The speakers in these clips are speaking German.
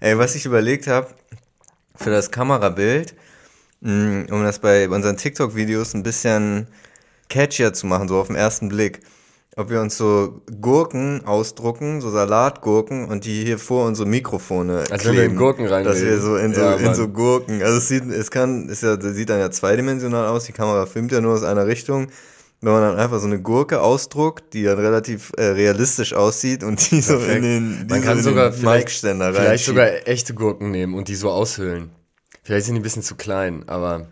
Ey, was ich überlegt habe, für das Kamerabild, mh, um das bei unseren TikTok-Videos ein bisschen catchier zu machen, so auf den ersten Blick. Ob wir uns so Gurken ausdrucken, so Salatgurken und die hier vor unsere Mikrofone Als wenn wir in Gurken reinreden. Dass wir so in so, Ja, in so Gurken, also es sieht, es kann, ja, das sieht dann ja zweidimensional aus, die Kamera filmt ja nur aus einer Richtung. Wenn man dann einfach so eine Gurke ausdruckt, die dann relativ äh, realistisch aussieht und die so in Perfekt. den, Man so kann sogar den vielleicht, vielleicht sogar echte Gurken nehmen und die so aushöhlen. Vielleicht sind die ein bisschen zu klein, aber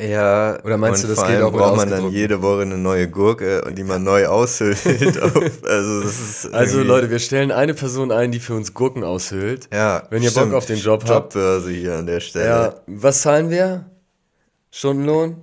Ja, Oder meinst du, das geht auch braucht man dann jede Woche eine neue Gurke und die man neu aushöhlt. auf, also das ist Also Leute, wir stellen eine Person ein, die für uns Gurken aushöhlt. ja, wenn ihr Bock auf den Job habt. Jobbörse hier an der Stelle. Ja, was zahlen wir? Stundenlohn?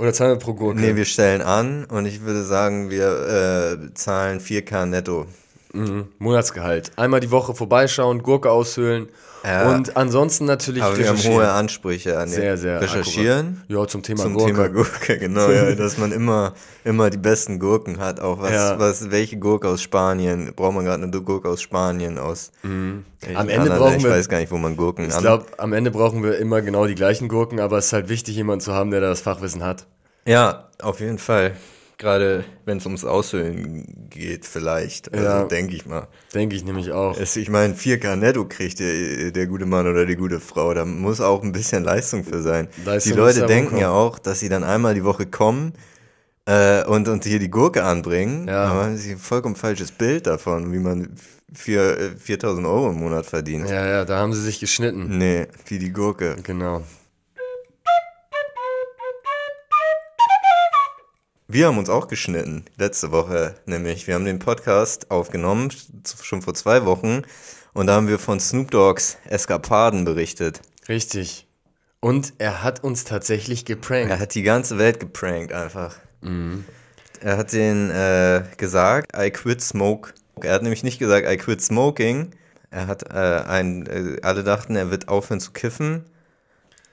Oder zahlen wir pro Gurke? Nee, wir stellen an und ich würde sagen, wir äh, zahlen 4K netto. Mhm. Monatsgehalt. Einmal die Woche vorbeischauen, Gurke aushöhlen Ja. und ansonsten natürlich Aber wir haben hohe Ansprüche an Sehr, sehr Recherchieren. akkurat. Ja, zum Thema Zum Gurke. Thema Gurke, genau, ja, dass man immer, immer die besten Gurken hat. Auch was, Ja. was, welche Gurke aus Spanien? Braucht man gerade eine Gurke aus Spanien, aus Mhm. Am Ende anderen- brauchen ich wir- weiß gar nicht, wo man Gurken Ich glaube, am Ende brauchen wir immer genau die gleichen Gurken, aber es ist halt wichtig, jemanden zu haben, der da das Fachwissen hat. Ja, auf jeden Fall. Gerade wenn es ums Aushöhlen geht, vielleicht. Also Ja. denke ich mal. Denke ich nämlich auch. Es, ich meine, 4K netto kriegt der, der gute Mann oder die gute Frau. Da muss auch ein bisschen Leistung für sein. Leistung die Leute denken ja auch, dass sie dann einmal die Woche kommen äh, und, und hier die Gurke anbringen. Ja. Aber haben sie ein vollkommen falsches Bild davon, wie man vier- äh, 4000 Euro im Monat verdient. Ja, ja, da haben sie sich geschnitten. Nee, wie die Gurke. Genau. Wir haben uns auch geschnitten, letzte Woche nämlich. Wir haben den Podcast aufgenommen, schon vor zwei Wochen. Und da haben wir von Snoop Dogs Eskapaden berichtet. Richtig. Und er hat uns tatsächlich geprankt. Er hat die ganze Welt geprankt einfach. Mhm. Er hat den äh, gesagt, I quit smoke. Er hat nämlich nicht gesagt, I quit smoking. Er hat äh, ein, äh, alle dachten, er wird aufhören zu kiffen.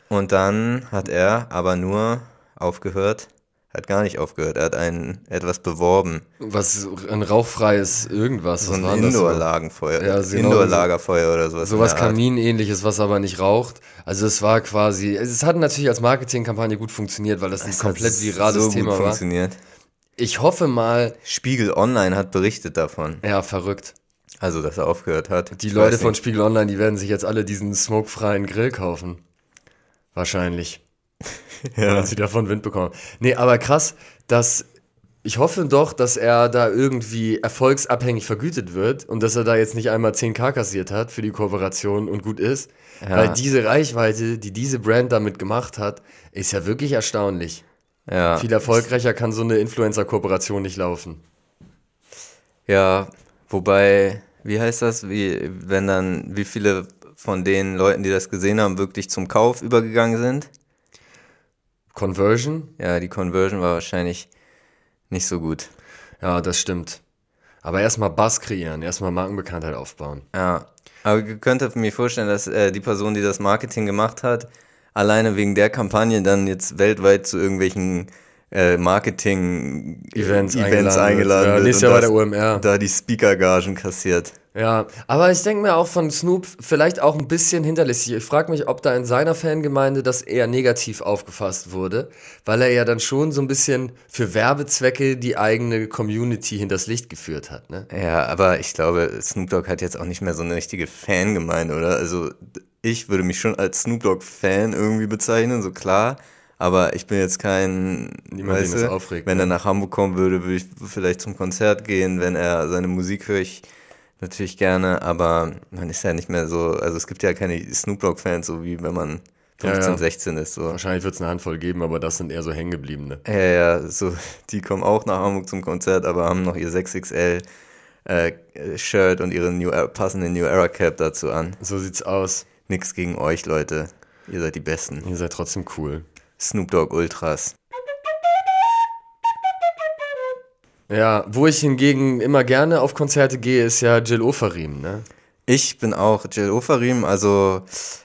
Und dann hat er aber nur aufgehört, hat gar nicht aufgehört. Er hat ein etwas beworben. Was ein rauchfreies irgendwas. So ein war? Indoor-Lagerfeuer. Ja, so genau Indoor-Lagerfeuer oder sowas. Sowas. Kaminähnliches, was aber nicht raucht. Also es war quasi, es hat natürlich als Marketingkampagne gut funktioniert, weil das ein Das komplett virales so Thema gut war. funktioniert. Ich hoffe mal, Spiegel Online hat berichtet davon. ja, verrückt. Also, dass er aufgehört hat. Die Ich Leute von. Spiegel Online, die werden sich jetzt alle diesen smokefreien Grill kaufen. Wahrscheinlich. Ja. Wenn sie davon Wind bekommen. Nee, aber krass, dass ich hoffe doch, dass er da irgendwie erfolgsabhängig vergütet wird und dass er da jetzt nicht einmal 10k kassiert hat für die Kooperation und gut ist. Ja. Weil diese Reichweite, die diese Brand damit gemacht hat, ist ja wirklich erstaunlich. Ja. Viel erfolgreicher kann so eine Influencer-Kooperation nicht laufen. Ja, wobei, wie heißt das, wie, wenn dann, wie viele von den Leuten, die das gesehen haben, wirklich zum Kauf übergegangen sind? Conversion? Ja, die Conversion war wahrscheinlich nicht so gut. Ja, das stimmt. Aber erstmal Bass kreieren, erstmal Markenbekanntheit aufbauen. Ja, aber ich könnte mir vorstellen, dass äh, die Person, die das Marketing gemacht hat, alleine wegen der Kampagne dann jetzt weltweit zu irgendwelchen äh, Marketing Events Events eingeladen eingeladen wird. Ja, wird nächstes und Jahr bei der OMR. da die Speaker-Gagen kassiert. Ja, aber ich denke mir auch von Snoop vielleicht auch ein bisschen hinterlistig. Ich frage mich, ob da in seiner Fangemeinde das eher negativ aufgefasst wurde, weil er ja dann schon so ein bisschen für Werbezwecke die eigene Community hinters Licht geführt hat. Ne? Ja, aber ich glaube, Snoop Dogg hat jetzt auch nicht mehr so eine richtige Fangemeinde, oder? Also ich würde mich schon als Snoop Dogg-Fan irgendwie bezeichnen, so klar. Aber ich bin jetzt kein, Niemand, weißt aufregt, wenn ne? er nach Hamburg kommen würde, würde ich vielleicht zum Konzert gehen. Wenn er seine Musik höre ich natürlich gerne, aber man ist ja nicht mehr so, also es gibt ja keine Snoop Dogg-Fans, so wie wenn man 15, Ja, ja. 16 ist. So. Wahrscheinlich wird es eine Handvoll geben, aber das sind eher so hängengebliebene. Ja, ja, so, die kommen auch nach Hamburg zum Konzert, aber haben noch ihr 6XL äh, Shirt und ihre New Era, passende New Era Cap dazu an. So sieht's aus. Nix gegen euch, Leute. Ihr seid die Besten. Ihr seid trotzdem cool. Snoop Dogg Ultras. Ja, wo ich hingegen immer gerne auf Konzerte gehe, ist ja Jill Ofarim, ne? Ich bin auch Jill Ofarim, also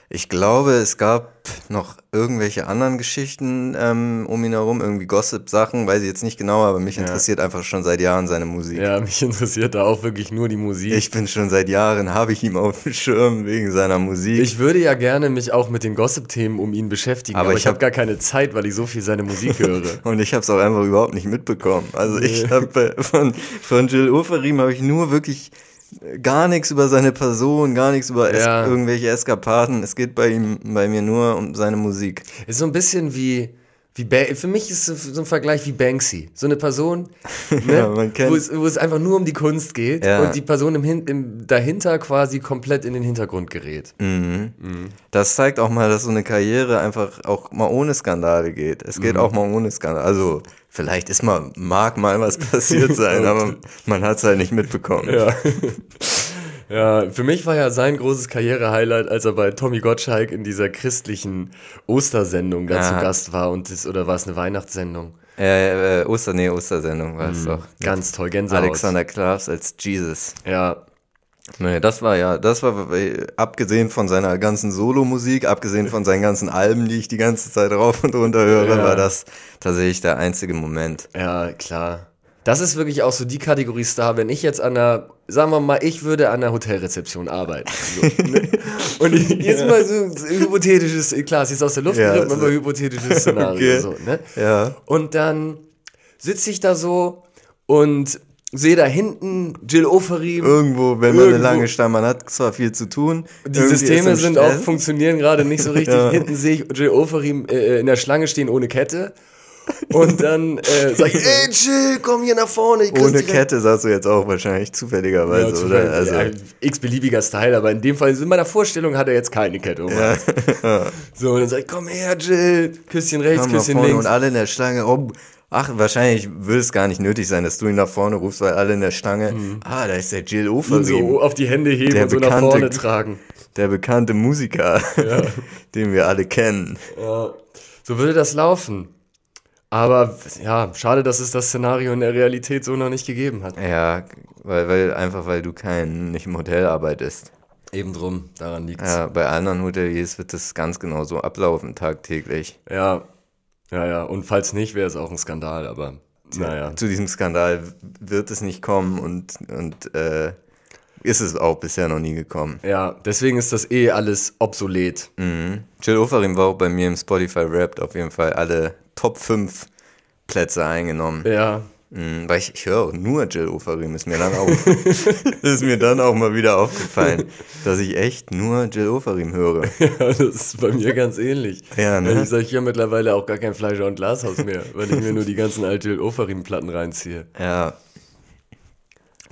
ich glaube, es gab noch irgendwelche anderen Geschichten ähm, um ihn herum, irgendwie Gossip-Sachen, weiß ich jetzt nicht genau, aber mich interessiert einfach schon seit Jahren seine Musik. Ja, mich interessiert da auch wirklich nur die Musik. Ich bin schon seit Jahren, habe ich ihm auf dem Schirm wegen seiner Musik. Ich würde ja gerne mich auch mit den Gossip-Themen um ihn beschäftigen, aber, Aber ich habe hab- gar keine Zeit, weil ich so viel seine Musik höre. Und ich habe es auch einfach überhaupt nicht mitbekommen. Also ich habe von, von Jill Ofarim habe ich nur wirklich gar nichts über seine Person, gar nichts über es Ja. irgendwelche Eskapaden. Es geht bei ihm, bei mir nur um seine Musik. Ist so ein bisschen wie, wie ba für mich ist es so ein Vergleich wie Banksy. So eine Person, ne, Ja, wo, es, wo es einfach nur um die Kunst geht Ja. und die Person im, Hin im dahinter quasi komplett in den Hintergrund gerät. Mhm. Das zeigt auch mal, dass so eine Karriere einfach auch mal ohne Skandale geht. Es geht auch mal ohne Skandale. Also vielleicht ist mal, mag mal was passiert sein, aber man hat es halt nicht mitbekommen. Ja. ja, für mich war ja sein großes Karriere-Highlight, als er bei Tommy Gottschalk in dieser christlichen Ostersendung da zu Ja. Gast war und das, oder war es eine Weihnachtssendung? Äh, äh, Oster, nee, Ostersendung war es doch. Ganz toll, Gänsehaut. Alexander Klavs als Jesus. Ja, Nee, das war ja, das war äh, abgesehen von seiner ganzen Solomusik, abgesehen von seinen ganzen Alben, die ich die ganze Zeit rauf und runter höre, Ja. war das tatsächlich der einzige Moment. ja, klar. Das ist wirklich auch so die Kategorie Star, wenn ich jetzt an der, sagen wir mal, ich würde an der Hotelrezeption arbeiten. So, ne? Und ich- jetzt mal so ein hypothetisches, klar, es ist aus der Luft Ja, gegriffen, so- aber hypothetisches Szenario. Okay. So, ne? Ja. Und dann sitze ich da so und sehe da hinten Jill Oferim. Irgendwo, wenn man eine lange Stange, man hat zwar viel zu tun. Die irgendwie Systeme sind auch, funktionieren gerade nicht so richtig. Ja. Hinten sehe ich Jill Oferim äh, in der Schlange stehen ohne Kette. Und dann äh, sag ich, ey Jill, komm hier nach vorne. Ohne. Kette sagst du jetzt auch wahrscheinlich zufälligerweise, Ja, oder? zufällig, Also, ja, x-beliebiger Style, aber in dem Fall, in meiner Vorstellung hat er jetzt keine Kette. Um. So, und dann sag ich, komm her, Jill. Küsschen rechts, Küsschen links. und alle in der Schlange. Oh, ach, wahrscheinlich würde es gar nicht nötig sein, dass du ihn nach vorne rufst, weil alle in der Stange. Ah, da ist der Jill ihn Oferim, so auf die Hände heben Der und so nach bekannte- vorne tragen. der bekannte Musiker, den wir alle kennen. Ja, so würde das laufen. Aber ja, schade, dass es das Szenario in der Realität so noch nicht gegeben hat. Ja, weil, weil einfach weil du kein nicht im Hotel arbeitest. Eben drum, daran liegt's. Ja, bei anderen Hoteliers wird das ganz genau so ablaufen, tagtäglich. Ja, ja, ja. Und falls nicht, wäre es auch ein Skandal, aber naja. Zu diesem Skandal wird es nicht kommen und, und äh, ist es auch bisher noch nie gekommen. Ja, deswegen ist das eh alles obsolet. Mhm. Jill Ofarim war auch bei mir im Spotify Wrapped auf jeden Fall alle Top 5 Plätze eingenommen. Ja, Mhm, weil ich, ich höre auch nur Jill Ofarim, ist mir dann auch, ist mir dann auch mal wieder aufgefallen, dass ich echt nur Jill Ofarim höre. das ist bei mir ganz ähnlich. Ja, ne? Ich sage hier mittlerweile auch gar kein Fleischer und Glashaus mehr, weil ich mir nur die ganzen alte Ofarim-Platten reinziehe. Ja.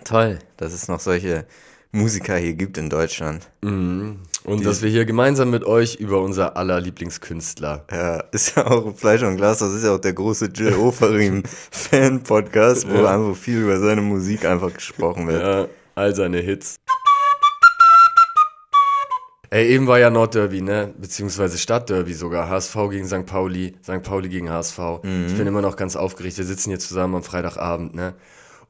Toll, dass es noch solche Musiker hier gibt in Deutschland. Und dass wir hier gemeinsam mit euch über unser aller Lieblingskünstler. Ja, ist ja auch Fleisch und Glas, das ist ja auch der große Jill Ofarim Fan-Podcast, wo Ja. einfach viel über seine Musik einfach gesprochen wird. Ja, all seine Hits. Ey, eben war ja Nordderby, ne? Beziehungsweise Stadtderby sogar. HSV gegen St. Pauli, St. Pauli gegen HSV. Ich bin immer noch ganz aufgeregt. Wir sitzen hier zusammen am Freitagabend, ne?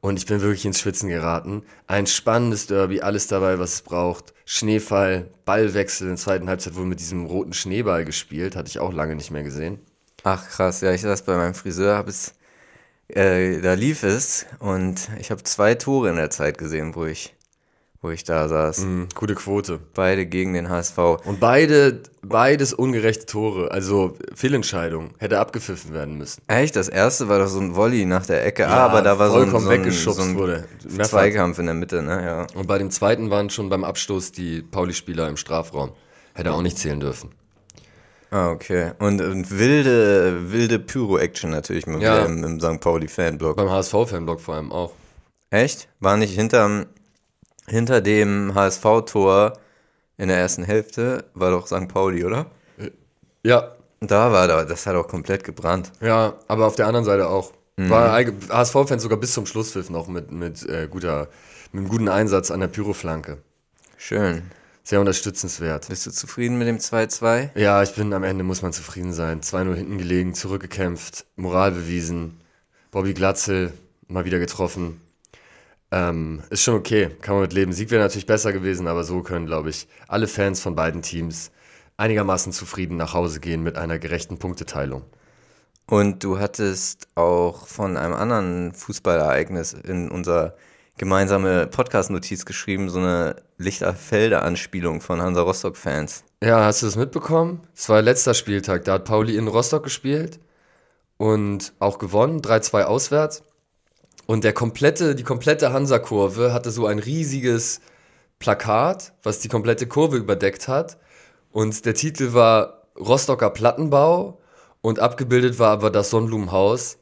Und ich bin wirklich ins Schwitzen geraten. Ein spannendes Derby, alles dabei, was es braucht. Schneefall, Ballwechsel. In der zweiten Halbzeit wurde mit diesem roten Schneeball gespielt. Hatte ich auch lange nicht mehr gesehen. Ach krass, ja, ich saß bei meinem Friseur, hab es, äh, da lief es und ich habe zwei Tore in der Zeit gesehen, wo ich, wo ich da saß. Mhm, gute Quote. Beide gegen den HSV. Und beide, beides ungerechte Tore. Also Fehlentscheidung. Hätte abgepfiffen werden müssen. Echt, das erste war doch so ein Volley nach der Ecke, ah, aber da war so ein, so ein, so ein wurde. Zweikampf in der Mitte, ne, ja. Und bei dem zweiten waren schon beim Abstoß die Pauli-Spieler im Strafraum. Hätte auch nicht zählen dürfen. Ah, okay. Und, und wilde, wilde Pyro-Action natürlich mal Ja. wieder im, im St. Pauli-Fanblock. Beim HSV-Fanblock vor allem auch. Echt? War nicht hinterm, hinter dem HSV-Tor in der ersten Hälfte, war doch St. Pauli, oder? Ja, Da war da, das hat auch komplett gebrannt. ja, aber auf der anderen Seite auch. War HSV-Fans sogar bis zum Schlusspfiff noch mit, mit, äh, guter, mit einem guten Einsatz an der Pyroflanke. Schön. Sehr unterstützenswert. Bist du zufrieden mit dem 2-2? Ja, ich bin am Ende, muss man zufrieden sein. 2-0 hinten gelegen, zurückgekämpft, Moral bewiesen. Bobby Glatzel mal wieder getroffen. Ähm, ist schon okay, kann man mit leben. Sieg wäre natürlich besser gewesen, aber so können, glaube ich, alle Fans von beiden Teams einigermaßen zufrieden nach Hause gehen mit einer gerechten Punkteteilung. Und du hattest auch von einem anderen Fußballereignis in unser gemeinsame Podcast-Notiz geschrieben, so eine Lichterfelde-Anspielung von Hansa Rostock-Fans. Ja, hast du das mitbekommen? Es war letzter Spieltag, da hat Pauli in Rostock gespielt und auch gewonnen, 3-2 auswärts. Und der komplette, die komplette Hansa-Kurve hatte so ein riesiges Plakat, was die komplette Kurve überdeckt hat. Und der Titel war Rostocker Plattenbau und abgebildet war aber das Sonnenblumenhaus,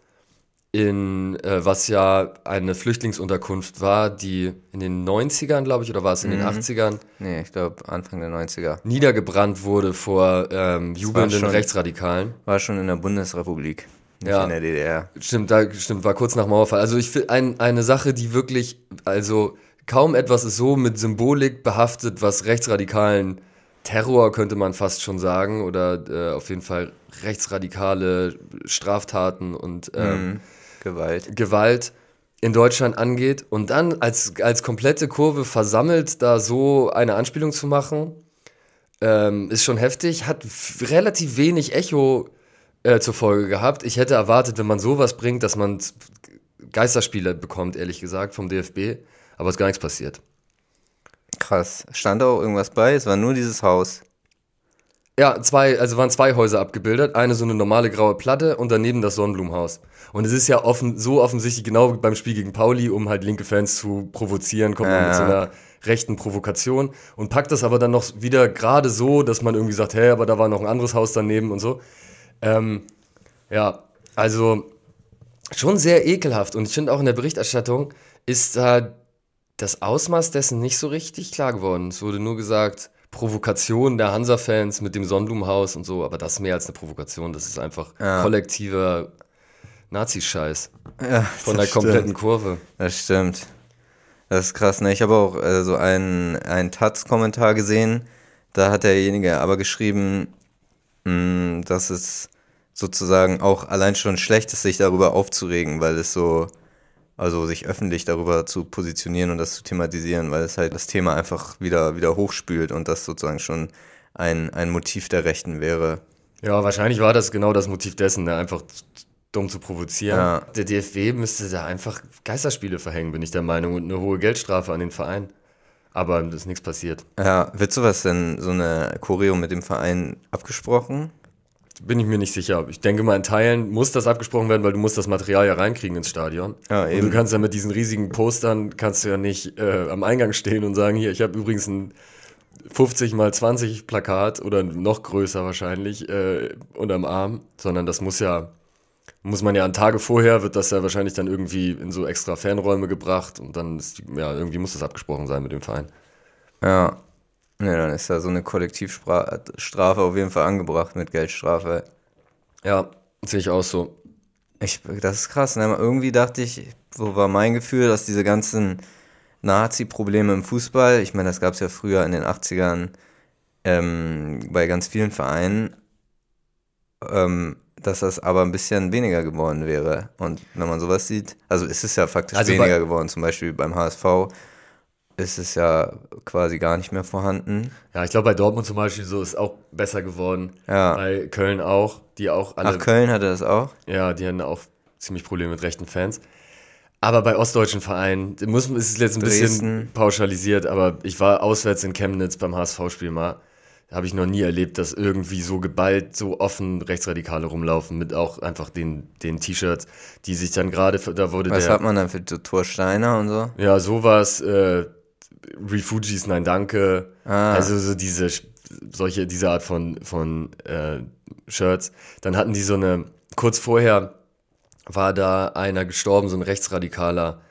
in, äh, was ja eine Flüchtlingsunterkunft war, die in den 90ern, glaube ich, oder war es in mhm. den 80ern? Nee, ich glaube Anfang der 90er. Niedergebrannt wurde vor ähm, jubelnden schon, Rechtsradikalen. War schon in der Bundesrepublik. Nicht ja, in der DDR. Stimmt, da stimmt, war kurz nach Mauerfall. Also ich finde ein, eine Sache, die wirklich, also kaum etwas ist so mit Symbolik behaftet, was rechtsradikalen Terror könnte man fast schon sagen oder äh, auf jeden Fall rechtsradikale Straftaten und ähm, mhm. Gewalt. Gewalt in Deutschland angeht und dann als, als komplette Kurve versammelt da so eine Anspielung zu machen, ähm, ist schon heftig, hat relativ wenig Echo äh, zur Folge gehabt. Ich hätte erwartet, wenn man sowas bringt, dass man Geisterspiele bekommt, ehrlich gesagt, vom DFB, aber es ist gar nichts passiert. Krass. Stand auch irgendwas bei? Es war nur dieses Haus. Ja, zwei, also waren zwei Häuser abgebildet. Eine so eine normale graue Platte und daneben das Sonnenblumenhaus. Und es ist ja offen, so offensichtlich genau wie beim Spiel gegen Pauli, um halt linke Fans zu provozieren, kommt man mit so einer rechten Provokation und packt das aber dann noch wieder gerade so, dass man irgendwie sagt, hey, aber da war noch ein anderes Haus daneben und so. Ähm, ja, also schon sehr ekelhaft. Und ich finde auch in der Berichterstattung ist da das Ausmaß dessen nicht so richtig klar geworden. Es wurde nur gesagt, Provokation der Hansa-Fans mit dem Sonnenblumenhaus und so, aber das ist mehr als eine Provokation, das ist einfach ja. kollektiver Nazi-Scheiß. Ja, von der kompletten Kurve. Das stimmt. Das ist krass, ne? Ich habe auch äh, so einen, einen Taz-Kommentar gesehen. Da hat derjenige aber geschrieben, mh, mm, dass es sozusagen auch allein schon schlecht ist, sich darüber aufzuregen, weil es so also sich öffentlich darüber zu positionieren und das zu thematisieren, weil es halt das Thema einfach wieder, wieder hochspült und das sozusagen schon ein, ein Motiv der Rechten wäre. Ja, wahrscheinlich war das genau das Motiv dessen, ne? einfach dumm zu provozieren. Ja. Der DFB müsste da einfach Geisterspiele verhängen, bin ich der Meinung, und eine hohe Geldstrafe an den Verein. Aber ist nichts passiert. Ja, wird sowas denn, so eine Choreo mit dem Verein abgesprochen? bin ich mir nicht sicher. Ich denke mal, in Teilen muss das abgesprochen werden, weil du musst das Material ja reinkriegen ins Stadion. Ja, eben. Und du kannst ja mit diesen riesigen Postern, kannst du ja nicht äh, am Eingang stehen und sagen, hier, ich habe übrigens ein 50 mal 20 Plakat oder noch größer wahrscheinlich äh, unterm Arm, sondern das muss ja, muss man ja an Tage vorher, wird das ja wahrscheinlich dann irgendwie in so extra Fanräume gebracht und dann ist, ja, irgendwie muss das abgesprochen sein mit dem Verein. Ja, Ne, dann ist da so eine Kollektivstrafe auf jeden Fall angebracht mit Geldstrafe. Ja, sehe ich auch so. Ich, das ist krass, ne? Irgendwie dachte ich, so war mein Gefühl, dass diese ganzen Nazi-Probleme im Fußball, ich meine, das gab es ja früher in den 80ern ähm, bei ganz vielen Vereinen, ähm, dass das aber ein bisschen weniger geworden wäre. Und wenn man sowas sieht, also ist es ja faktisch also weniger geworden, zum Beispiel beim HSV ist es ja quasi gar nicht mehr vorhanden. Ja, ich glaube bei Dortmund zum Beispiel so ist auch besser geworden. Ja. Bei Köln auch, die auch alle. Ach, Köln hatte das auch? Ja, die hatten auch ziemlich Probleme mit rechten Fans. Aber bei ostdeutschen Vereinen muss, ist es jetzt ein Dresden. bisschen pauschalisiert, aber ich war auswärts in Chemnitz beim HSV-Spiel mal. Habe ich noch nie erlebt, dass irgendwie so geballt, so offen Rechtsradikale rumlaufen, mit auch einfach den, den T-Shirts, die sich dann gerade, da wurde Was der, hat man dann für so Torsteiner und so? Ja, sowas, äh, Refugees, nein, danke. Ah. Also so diese, solche, diese Art von, von äh, Shirts. Dann hatten die so eine, kurz vorher war da einer gestorben, so ein Rechtsradikaler,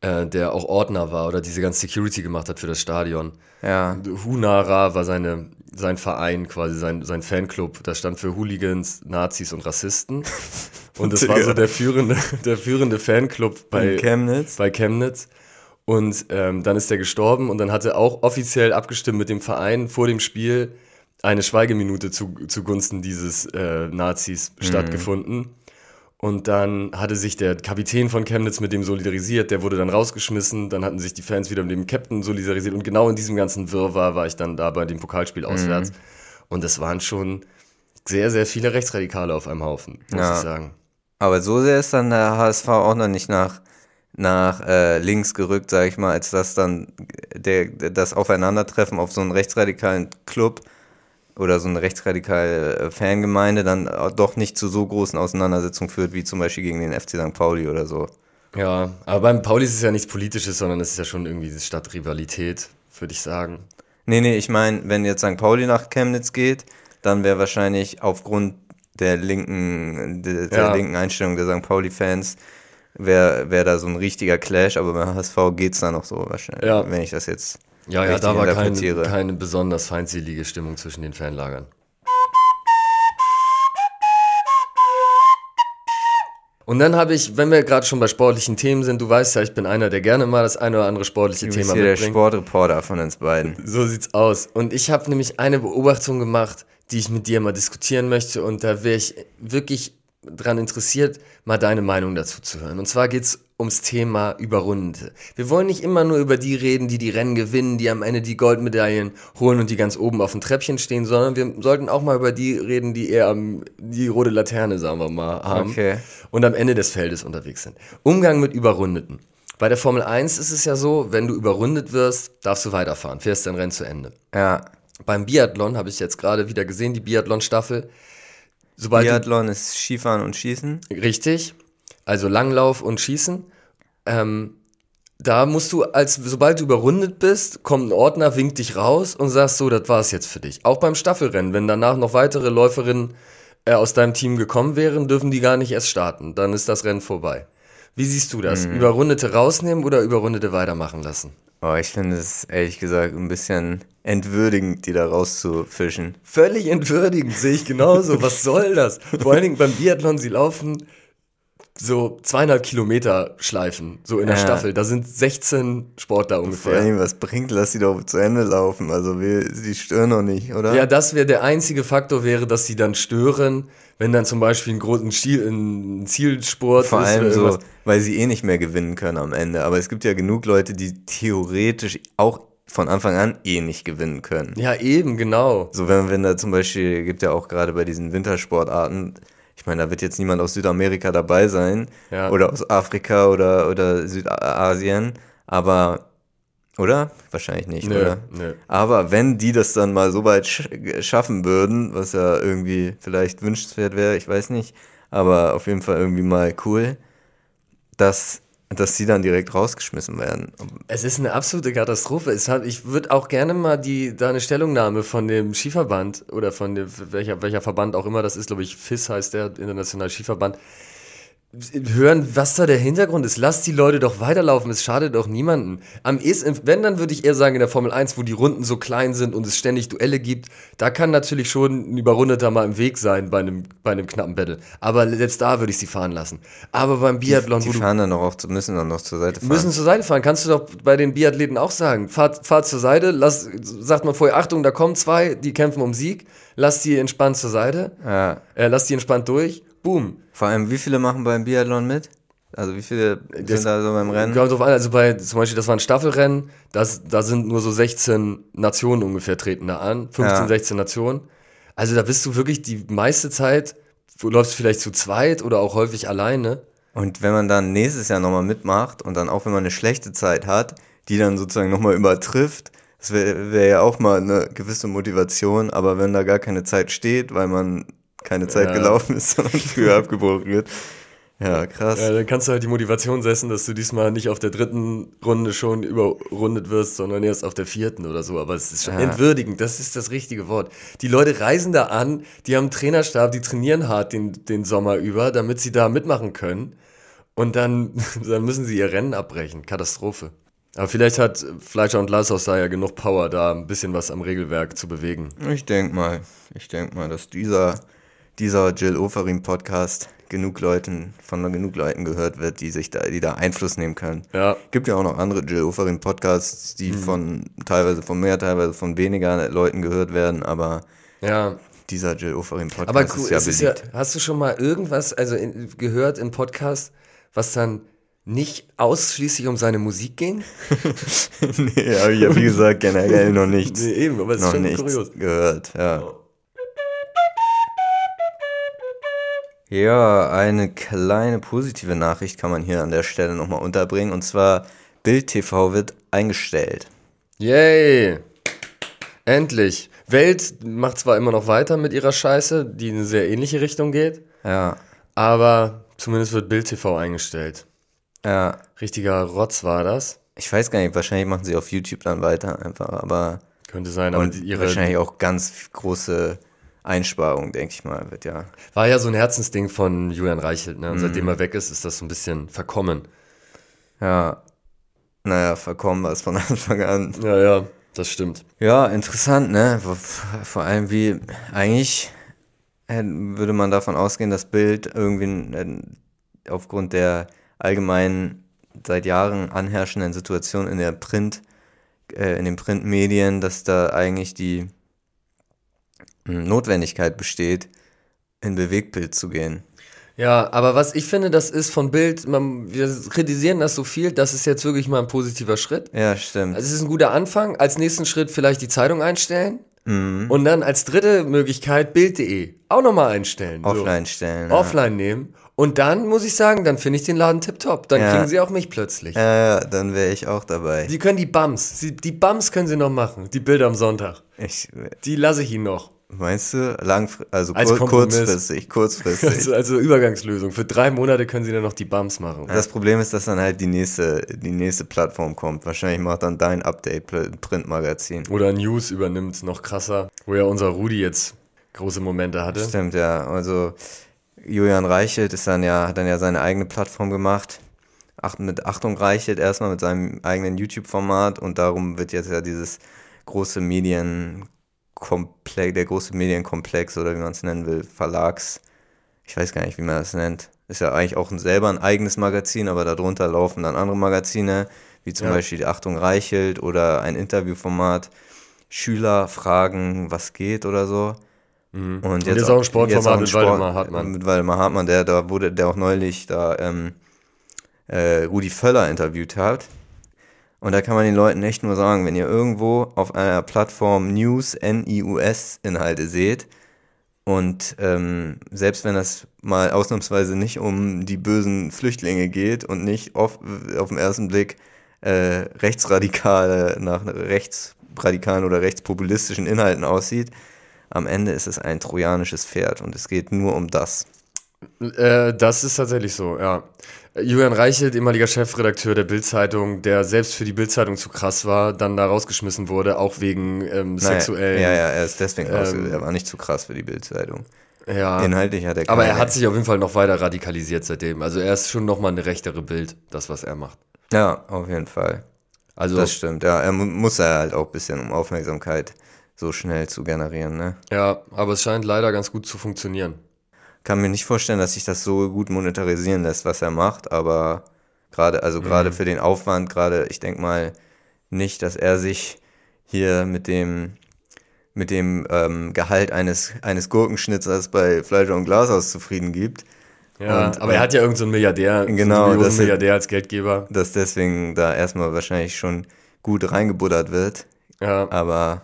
äh, der auch Ordner war oder diese ganze Security gemacht hat für das Stadion. Ja. Hunara war seine, sein Verein, quasi sein, sein Fanclub. Das stand für Hooligans, Nazis und Rassisten. Und das war so der führende, der führende Fanclub bei Chemnitz. Bei Chemnitz. Und ähm, dann ist er gestorben und dann hatte auch offiziell abgestimmt mit dem Verein vor dem Spiel eine Schweigeminute zu, zugunsten dieses äh, Nazis mhm. stattgefunden. Und dann hatte sich der Kapitän von Chemnitz mit dem solidarisiert, der wurde dann rausgeschmissen, dann hatten sich die Fans wieder mit dem Captain solidarisiert und genau in diesem ganzen Wirrwarr war ich dann da bei dem Pokalspiel auswärts. Und das waren schon sehr, sehr viele Rechtsradikale auf einem Haufen, muss Ja. ich sagen. Aber so sehr ist dann der HSV auch noch nicht nach, nach äh, links gerückt, sage ich mal, als dass dann der, das Aufeinandertreffen auf so einen rechtsradikalen Club oder so eine rechtsradikale äh, Fangemeinde dann auch doch nicht zu so großen Auseinandersetzungen führt, wie zum Beispiel gegen den FC St. Pauli oder so. Ja, aber beim Pauli ist es ja nichts Politisches, sondern es ist ja schon irgendwie diese Stadtrivalität, würde ich sagen. Nee, nee, ich meine, wenn jetzt St. Pauli nach Chemnitz geht, dann wäre wahrscheinlich aufgrund der linken, der, der Ja. linken Einstellung der St. Pauli-Fans, wäre wär da so ein richtiger Clash, aber beim HSV geht's da noch so wahrscheinlich, Ja. wenn ich das jetzt Ja, ja, da war keine, interpretiere. keine besonders feindselige Stimmung zwischen den Fanlagern. Und dann habe ich, wenn wir gerade schon bei sportlichen Themen sind, du weißt ja, ich bin einer, der gerne mal das eine oder andere sportliche Du Thema bist hier der mitbringt. Sportreporter von uns beiden. So sieht's aus. Und ich habe nämlich eine Beobachtung gemacht, die ich mit dir mal diskutieren möchte. Und da wäre ich wirklich dran interessiert, mal deine Meinung dazu zu hören. Und zwar geht's ums Thema Überrundete. Wir wollen nicht immer nur über die reden, die die Rennen gewinnen, die am Ende die Goldmedaillen holen und die ganz oben auf dem Treppchen stehen, sondern wir sollten auch mal über die reden, die eher am, die rote Laterne, sagen wir mal, haben Okay. und am Ende des Feldes unterwegs sind. Umgang mit Überrundeten. Bei der Formel 1 ist es ja so, wenn du überrundet wirst, darfst du weiterfahren, fährst dein Rennen zu Ende. Ja, Beim Biathlon habe ich jetzt gerade wieder gesehen, die Biathlon-Staffel. Biathlon ist Skifahren und Schießen. richtig, also Langlauf und Schießen. Ähm, da musst du, als sobald du überrundet bist, kommt ein Ordner, winkt dich raus und sagst so, das war's jetzt für dich. Auch beim Staffelrennen, wenn danach noch weitere Läuferinnen äh, aus deinem Team gekommen wären, dürfen die gar nicht erst starten. Dann ist das Rennen vorbei. Wie siehst du das? Überrundete rausnehmen oder Überrundete weitermachen lassen? Oh, ich finde es ehrlich gesagt ein bisschen entwürdigend, die da rauszufischen. Völlig entwürdigend, sehe ich genauso. Was soll das? Vor allen Dingen beim Biathlon, sie laufen so zweieinhalb Kilometer Schleifen, so in der Ja. Staffel. Da sind 16 Sportler Vor ungefähr. allem, was bringt, lass sie doch zu Ende laufen. Also, wir, die stören noch nicht, oder? Ja, das wäre der einzige Faktor, wäre, dass sie dann stören, wenn dann zum Beispiel ein großen Stil, ein Zielsport Vor ist allem so, weil sie eh nicht mehr gewinnen können am Ende. Aber es gibt ja genug Leute, die theoretisch auch von Anfang an eh nicht gewinnen können. Ja, eben, genau. So, wenn, wenn da zum Beispiel, gibt ja auch gerade bei diesen Wintersportarten, ich meine, da wird jetzt niemand aus Südamerika dabei sein Ja. oder aus Afrika oder, oder Südasien, aber, oder? Wahrscheinlich nicht, Nö, oder? nö. Aber wenn die das dann mal so weit sch schaffen würden, was ja irgendwie vielleicht wünschenswert wäre, ich weiß nicht, aber auf jeden Fall irgendwie mal cool, dass, dass sie dann direkt rausgeschmissen werden. Es ist eine absolute Katastrophe. Hat, ich würde auch gerne mal die, da eine Stellungnahme von dem Skiverband oder von dem, welcher, welcher Verband auch immer das ist, glaube ich, FIS heißt der, Internationale Skiverband, hören, was da der Hintergrund ist. Lasst die Leute doch weiterlaufen, es schadet doch niemanden. Am ehesten, wenn, dann würde ich eher sagen, in der Formel 1, wo die Runden so klein sind und es ständig Duelle gibt, da kann natürlich schon ein Überrundeter mal im Weg sein bei einem, bei einem knappen Battle. Aber selbst da würde ich sie fahren lassen. Aber beim Biathlon, Die du fahren dann noch auch, müssen dann noch zur Seite fahren. müssen zur Seite fahren. Kannst du doch bei den Biathleten auch sagen. Fahrt, fahrt zur Seite, lass, sagt man vorher, Achtung, da kommen zwei, die kämpfen um Sieg. Lass die entspannt zur Seite. ja. Äh, lass die entspannt durch. Boom. Vor allem, wie viele machen beim Biathlon mit? Also wie viele sind da so beim Rennen? Kommt drauf an, also bei, zum Beispiel, das war ein Staffelrennen, das, da sind nur so 16 Nationen ungefähr treten da an. 15, Ja. 16 Nationen. Also da bist du wirklich die meiste Zeit, du läufst vielleicht zu zweit oder auch häufig alleine. Und wenn man dann nächstes Jahr nochmal mitmacht und dann auch wenn man eine schlechte Zeit hat, die dann sozusagen nochmal übertrifft, das wäre wär ja auch mal eine gewisse Motivation, aber wenn da gar keine Zeit steht, weil man keine Zeit Ja. gelaufen ist, sondern früher abgebrochen wird. Ja, krass. Ja, dann kannst du halt die Motivation setzen, dass du diesmal nicht auf der dritten Runde schon überrundet wirst, sondern erst auf der vierten oder so. Aber es ist schon Ja. entwürdigend, das ist das richtige Wort. Die Leute reisen da an, die haben einen Trainerstab, die trainieren hart den, den Sommer über, damit sie da mitmachen können. Und dann, dann müssen sie ihr Rennen abbrechen. Katastrophe. Aber vielleicht hat Fleischer und Lassos da ja genug Power, da ein bisschen was am Regelwerk zu bewegen. Ich denke mal, ich denke mal, dass dieser, dieser Jill Oferim Podcast genug Leuten, von genug Leuten gehört wird, die sich da, die da Einfluss nehmen können. Ja. Gibt ja auch noch andere Jill Oferim Podcasts, die von teilweise von mehr, teilweise von weniger Leuten gehört werden, aber Ja, dieser Jill Oferim Podcast Aber ist ja ist ja, beliebt. hast du schon mal irgendwas also in, gehört in Podcast, was dann nicht ausschließlich um seine Musik ging? nee, habe ich ja wie gesagt generell noch nichts, eben, aber es noch nichts gehört. Ja. Ja, eine kleine positive Nachricht kann man hier an der Stelle nochmal unterbringen. Und zwar, Bild TV wird eingestellt. Yay! Endlich. Welt macht zwar immer noch weiter mit ihrer Scheiße, die in eine sehr ähnliche Richtung geht, Ja, aber zumindest wird Bild TV eingestellt. Ja. Richtiger Rotz war das. Ich weiß gar nicht, wahrscheinlich machen sie auf YouTube dann weiter einfach, aber Könnte sein, aber ihre wahrscheinlich auch ganz große Einsparung, denke ich mal, wird ja. war ja so ein Herzensding von Julian Reichelt, ne? Und Mhm. seitdem er weg ist, ist das so ein bisschen verkommen. Ja, naja, verkommen war es von Anfang an. Ja, ja, das stimmt. Ja, interessant, ne? Vor- allem wie, eigentlich würde man davon ausgehen, dass Bild irgendwie aufgrund der allgemeinen, seit Jahren anherrschenden Situation in der Print, äh, in den Printmedien, dass da eigentlich die mh, Notwendigkeit besteht, in Bewegtbild zu gehen. Ja, aber was ich finde, das ist von Bild, man, wir kritisieren das so viel, das ist jetzt wirklich mal ein positiver Schritt. Ja, stimmt. Also es ist ein guter Anfang. Als nächsten Schritt vielleicht die Zeitung einstellen. Mhm. Und dann als dritte Möglichkeit Bild.de auch nochmal einstellen. So. Offline stellen. ja. Offline nehmen. Und dann muss ich sagen, dann finde ich den Laden tipptopp. Dann Ja. kriegen sie auch mich plötzlich. Ja, ja, dann wäre ich auch dabei. Sie können die Bums, sie, die Bums können sie noch machen. Die Bilder am Sonntag. Ich, Die lasse ich ihnen noch. meinst du, langfr also Als kur Kompromiss. kurzfristig, kurzfristig. Also, also Übergangslösung. Für drei Monate können sie dann noch die Bums machen. Das Problem ist, dass dann halt die nächste, die nächste Plattform kommt. Wahrscheinlich macht dann dein Update Printmagazin. Oder News übernimmt, noch krasser. Wo ja unser Rudi jetzt große Momente hatte. Stimmt, ja. Also Julian Reichelt ist dann ja, hat dann ja seine eigene Plattform gemacht. Acht, mit Achtung Reichelt erstmal mit seinem eigenen YouTube-Format und darum wird jetzt ja dieses große Medienkomplex, der große Medienkomplex oder wie man es nennen will, Verlags, ich weiß gar nicht, wie man das nennt. Ist ja eigentlich auch ein, selber ein eigenes Magazin, aber darunter laufen dann andere Magazine, wie zum Ja. Beispiel die Achtung Reichelt oder ein Interviewformat. Schüler fragen, was geht oder so. Und, jetzt auch ein Sportformat mit Waldemar Hartmann. Mit Waldemar Hartmann, der da wurde, der auch neulich da ähm, äh, Rudi Völler interviewt hat. Und da kann man den Leuten echt nur sagen, wenn ihr irgendwo auf einer Plattform News, N-I-U-S-Inhalte seht, und ähm, selbst wenn das mal ausnahmsweise nicht um die bösen Flüchtlinge geht und nicht auf, auf den ersten Blick äh, rechtsradikale, nach rechtsradikalen oder rechtspopulistischen Inhalten aussieht, am Ende ist es ein trojanisches Pferd und es geht nur um das. Äh, das ist tatsächlich so, ja. Julian Reichelt, ehemaliger Chefredakteur der Bild-Zeitung, der selbst für die Bild-Zeitung zu krass war, dann da rausgeschmissen wurde, auch wegen ähm, sexuellen. Ja, ja, er ist deswegen raus. ähm, Er war nicht zu krass für die Bildzeitung. ja. Inhaltlich hat er Aber keine- er hat sich auf jeden Fall noch weiter radikalisiert seitdem. Also er ist schon nochmal eine rechtere Bild, das, was er macht. Ja, auf jeden Fall. Also, Das stimmt. Ja, er mu muss er halt auch ein bisschen, um Aufmerksamkeit so schnell zu generieren, ne? ja, aber es scheint leider ganz gut zu funktionieren. Kann mir nicht vorstellen, dass sich das so gut monetarisieren lässt, was er macht, aber gerade, also Mhm. gerade für den Aufwand, gerade, ich denke mal nicht, dass er sich hier mit dem mit dem ähm, Gehalt eines, eines Gurkenschnitzers bei Fleisch und Glashaus zufrieden gibt. Ja, Und, aber er äh, hat ja irgendeinen so einen Milliardär, Genau, so einen das- Milliardär als Geldgeber. dass deswegen da erstmal wahrscheinlich schon gut reingebuddert wird. Ja, Aber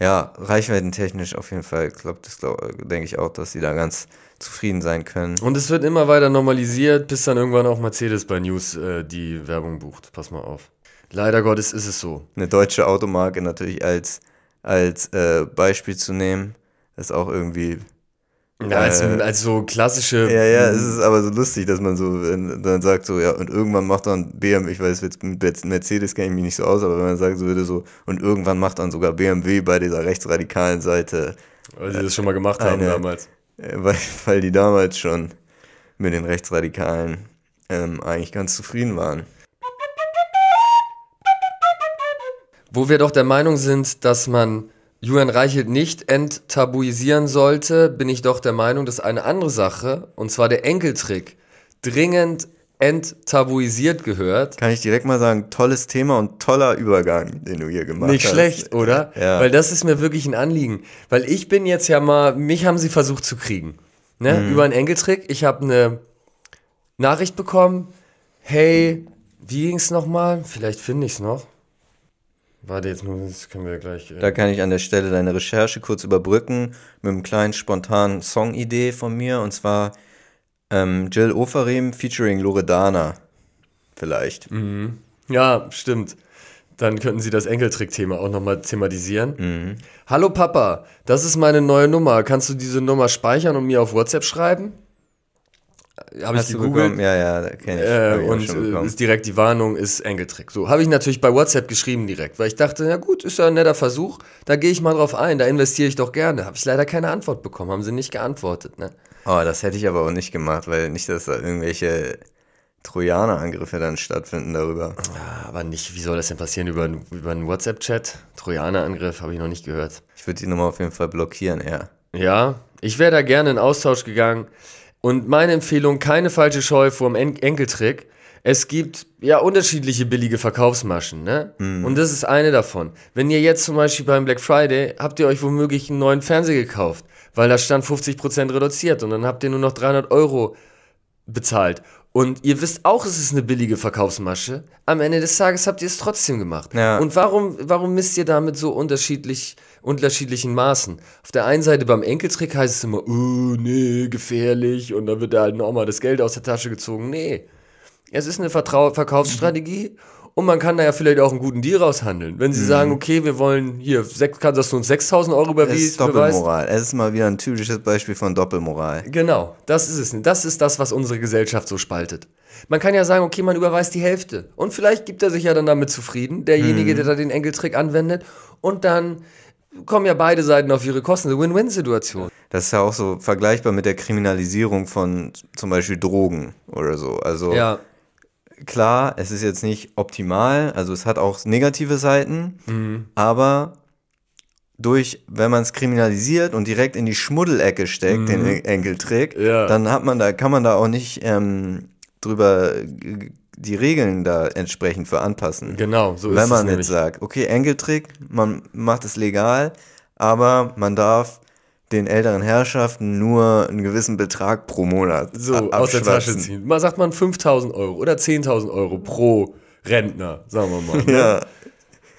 ja, reichweitentechnisch auf jeden Fall, glaub, das glaub, denke ich auch, dass sie da ganz zufrieden sein können. Und es wird immer weiter normalisiert, bis dann irgendwann auch Mercedes bei News äh, die Werbung bucht. Pass mal auf. Leider Gottes ist es so. Eine deutsche Automarke natürlich als, als äh, Beispiel zu nehmen, ist auch irgendwie. Ja, als, Äh, als so klassische. Ja, ja, es ist aber so lustig, dass man so wenn, dann sagt so, ja, und irgendwann macht dann BMW, ich weiß jetzt mit Mercedes kenne ich mich nicht so aus, aber wenn man sagen so würde so, und irgendwann macht dann sogar BMW bei dieser rechtsradikalen Seite, weil sie das schon mal gemacht haben eine- damals. äh, weil, weil die damals schon mit den Rechtsradikalen ähm, eigentlich ganz zufrieden waren. Wo wir doch der Meinung sind, dass man Julian Reichelt nicht enttabuisieren sollte, bin ich doch der Meinung, dass eine andere Sache, und zwar der Enkeltrick, dringend enttabuisiert gehört. Kann ich direkt mal sagen, tolles Thema und toller Übergang, den du hier gemacht Nicht hast. schlecht, oder? Ja. Weil das ist mir wirklich ein Anliegen. Weil ich bin jetzt ja mal, mich haben sie versucht zu kriegen. Ne? Mhm. Über einen Enkeltrick. Ich habe eine Nachricht bekommen. Hey, wie ging's nochmal? Vielleicht finde ich's noch. Warte, jetzt muss, das können wir gleich. Äh, Da kann ich an der Stelle deine Recherche kurz überbrücken mit einem kleinen spontanen Songidee von mir und zwar ähm, Jill Ofarim featuring Loredana. Vielleicht. Mhm. ja, stimmt. Dann könnten Sie das Enkeltrick-Thema auch nochmal thematisieren. Mhm. Hallo Papa, das ist meine neue Nummer. Kannst du diese Nummer speichern und mir auf WhatsApp schreiben? Habe ich gegoogelt. Ja, ja, kenne ich. Äh, ich und äh, ist direkt die Warnung, ist Enkeltrick. So, habe ich natürlich bei WhatsApp geschrieben direkt, weil ich dachte, na gut, ist ja ein netter Versuch, da gehe ich mal drauf ein, da investiere ich doch gerne. Habe ich leider keine Antwort bekommen, haben sie nicht geantwortet, ne? Oh, das hätte ich aber auch nicht gemacht, weil nicht, dass da irgendwelche Trojaner-Angriffe dann stattfinden darüber. Ja, aber nicht, wie soll das denn passieren über, über einen WhatsApp-Chat? Trojaner-Angriff habe ich noch nicht gehört. Ich würde die Nummer auf jeden Fall blockieren, eher. Ja, ich wäre da gerne in Austausch gegangen. Und meine Empfehlung, keine falsche Scheu vor dem En Enkeltrick. Es gibt ja unterschiedliche billige Verkaufsmaschen, ne? Und das ist eine davon. Wenn ihr jetzt zum Beispiel beim Black Friday, habt ihr euch womöglich einen neuen Fernseher gekauft, weil da stand 50% reduziert und dann habt ihr nur noch 300 Euro bezahlt. Und ihr wisst auch, es ist eine billige Verkaufsmasche. Am Ende des Tages habt ihr es trotzdem gemacht. Ja. Und warum, warum misst ihr damit so unterschiedlich, unterschiedlichen Maßen? Auf der einen Seite beim Enkeltrick heißt es immer, oh, nee, gefährlich. Und dann wird da halt nochmal das Geld aus der Tasche gezogen. Nee. Es ist eine Vertrau Verkaufsstrategie. Und man kann da ja vielleicht auch einen guten Deal raushandeln. Wenn sie sagen, okay, wir wollen hier, sechs, dass du uns 6000 Euro Es überwiesen ist Doppelmoral. Es ist mal wieder ein typisches Beispiel von Doppelmoral. Genau, das ist es. Das ist das, was unsere Gesellschaft so spaltet. Man kann ja sagen, okay, man überweist die Hälfte. Und vielleicht gibt er sich ja dann damit zufrieden, derjenige, der da den Enkeltrick anwendet. Und dann kommen ja beide Seiten auf ihre Kosten. Eine Win-Win-Situation. Das ist ja auch so vergleichbar mit der Kriminalisierung von zum Beispiel Drogen oder so. Also Ja, klar, es ist jetzt nicht optimal, also es hat auch negative Seiten, Mhm. aber durch, wenn man es kriminalisiert und direkt in die Schmuddelecke steckt, den En- Enkeltrick, Mhm. Ja. dann hat man da, kann man da auch nicht ähm, drüber die Regeln da entsprechend für anpassen. genau, so ist Wenn es man nämlich. jetzt sagt, okay, Enkeltrick, man macht es legal, aber man darf den älteren Herrschaften nur einen gewissen Betrag pro Monat so aus der Tasche ziehen. Mal sagt man 5000 Euro oder 10.000 Euro pro Rentner, sagen wir mal. Ne? Ja,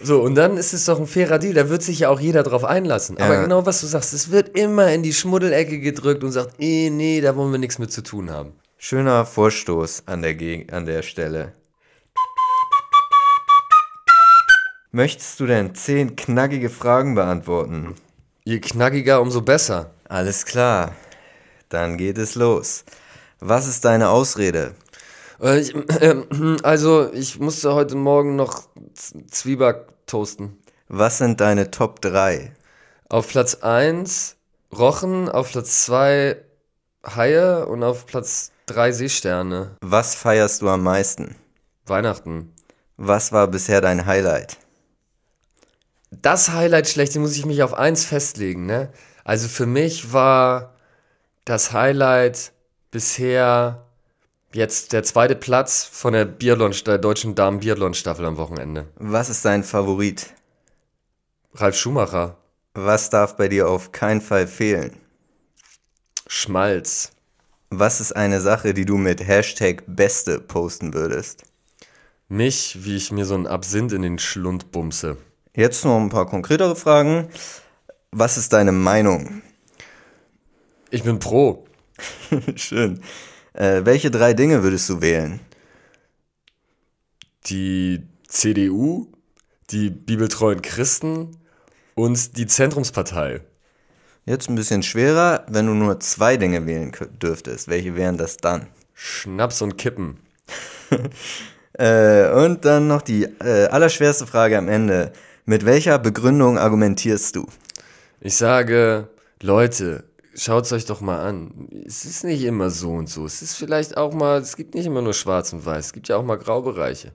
So, und dann ist es doch ein fairer Deal, da wird sich ja auch jeder drauf einlassen. Aber Ja. genau was du sagst, es wird immer in die Schmuddelecke gedrückt und sagt, eh, nee, da wollen wir nichts mit zu tun haben. schöner Vorstoß an der, Geg an der Stelle. Möchtest du denn zehn knackige Fragen beantworten? Je knackiger, umso besser. Alles klar, dann geht es los. Was ist deine Ausrede? Äh, ich, äh, also, ich musste heute Morgen noch Zwieback toasten. Was sind deine Top 3? Auf Platz 1 Rochen, auf Platz 2 Haie und auf Platz 3 Seesterne. Was feierst du am meisten? Weihnachten. Was war bisher dein Highlight? Das Highlight schlecht, muss ich mich auf eins festlegen, ne? Also für mich war das Highlight bisher jetzt der zweite Platz von der Biathlon, der deutschen Damen-Biathlon-Staffel am Wochenende. Was ist dein Favorit? Ralf Schumacher, Was darf bei dir auf keinen Fall fehlen? Schmalz, Was ist eine Sache, die du mit Hashtag Beste posten würdest? mich, wie ich mir so einen Absinth in den Schlund bumse. Jetzt noch ein paar konkretere Fragen. Was ist deine Meinung? Ich bin pro. Schön. Äh, welche drei Dinge würdest du wählen? Die CDU, die bibeltreuen Christen und die Zentrumspartei. Jetzt ein bisschen schwerer, wenn du nur zwei Dinge wählen dürftest. Welche wären das dann? Schnaps und Kippen. Äh, und dann noch die äh, allerschwerste Frage am Ende. Mit welcher Begründung argumentierst du? Ich sage, Leute, schaut's euch doch mal an. Es ist nicht immer so und so. Es ist vielleicht auch mal, es gibt nicht immer nur schwarz und weiß. Es gibt ja auch mal Graubereiche.